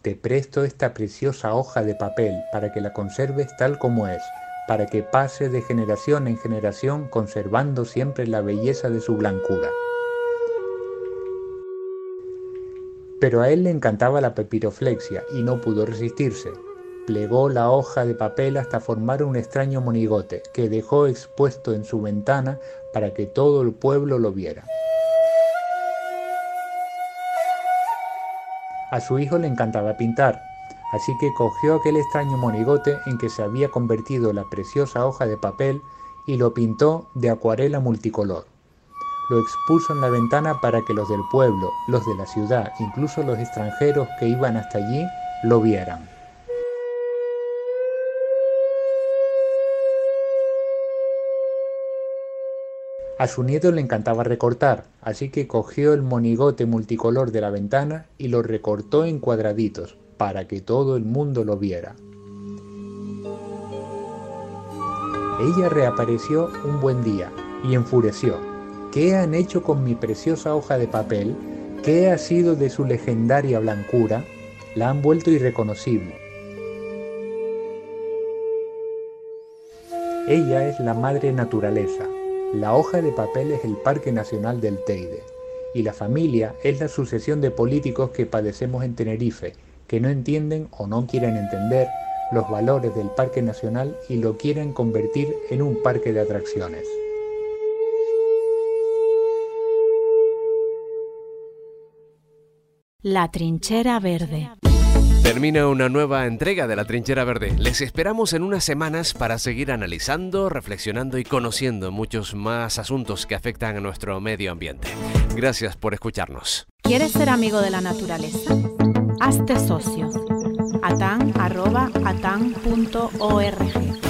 Speaker 17: Te presto esta preciosa hoja de papel para que la conserves tal como es para que pase de generación en generación conservando siempre la belleza de su blancura. Pero a él le encantaba la pepiroflexia y no pudo resistirse. Plegó la hoja de papel hasta formar un extraño monigote que dejó expuesto en su ventana para que todo el pueblo lo viera. A su hijo le encantaba pintar así que cogió aquel extraño monigote en que se había convertido la preciosa hoja de papel y lo pintó de acuarela multicolor. Lo expuso en la ventana para que los del pueblo, los de la ciudad, incluso los extranjeros que iban hasta allí, lo vieran. A su nieto le encantaba recortar, así que cogió el monigote multicolor de la ventana y lo recortó en cuadraditos, para que todo el mundo lo viera. Ella reapareció un buen día y enfureció. ¿Qué han hecho con mi preciosa hoja de papel? ¿Qué ha sido de su legendaria blancura? La han vuelto irreconocible. Ella es la madre naturaleza. La hoja de papel es el Parque Nacional del Teide. Y la familia es la sucesión de políticos que padecemos en Tenerife que no entienden o no quieren entender los valores del Parque Nacional y lo quieren convertir en un parque de atracciones.
Speaker 2: La Trinchera Verde.
Speaker 1: Termina una nueva entrega de La Trinchera Verde. Les esperamos en unas semanas para seguir analizando, reflexionando y conociendo muchos más asuntos que afectan a nuestro medio ambiente. Gracias por escucharnos.
Speaker 2: ¿Quieres ser amigo de la naturaleza? Hazte socio. atan.atan.org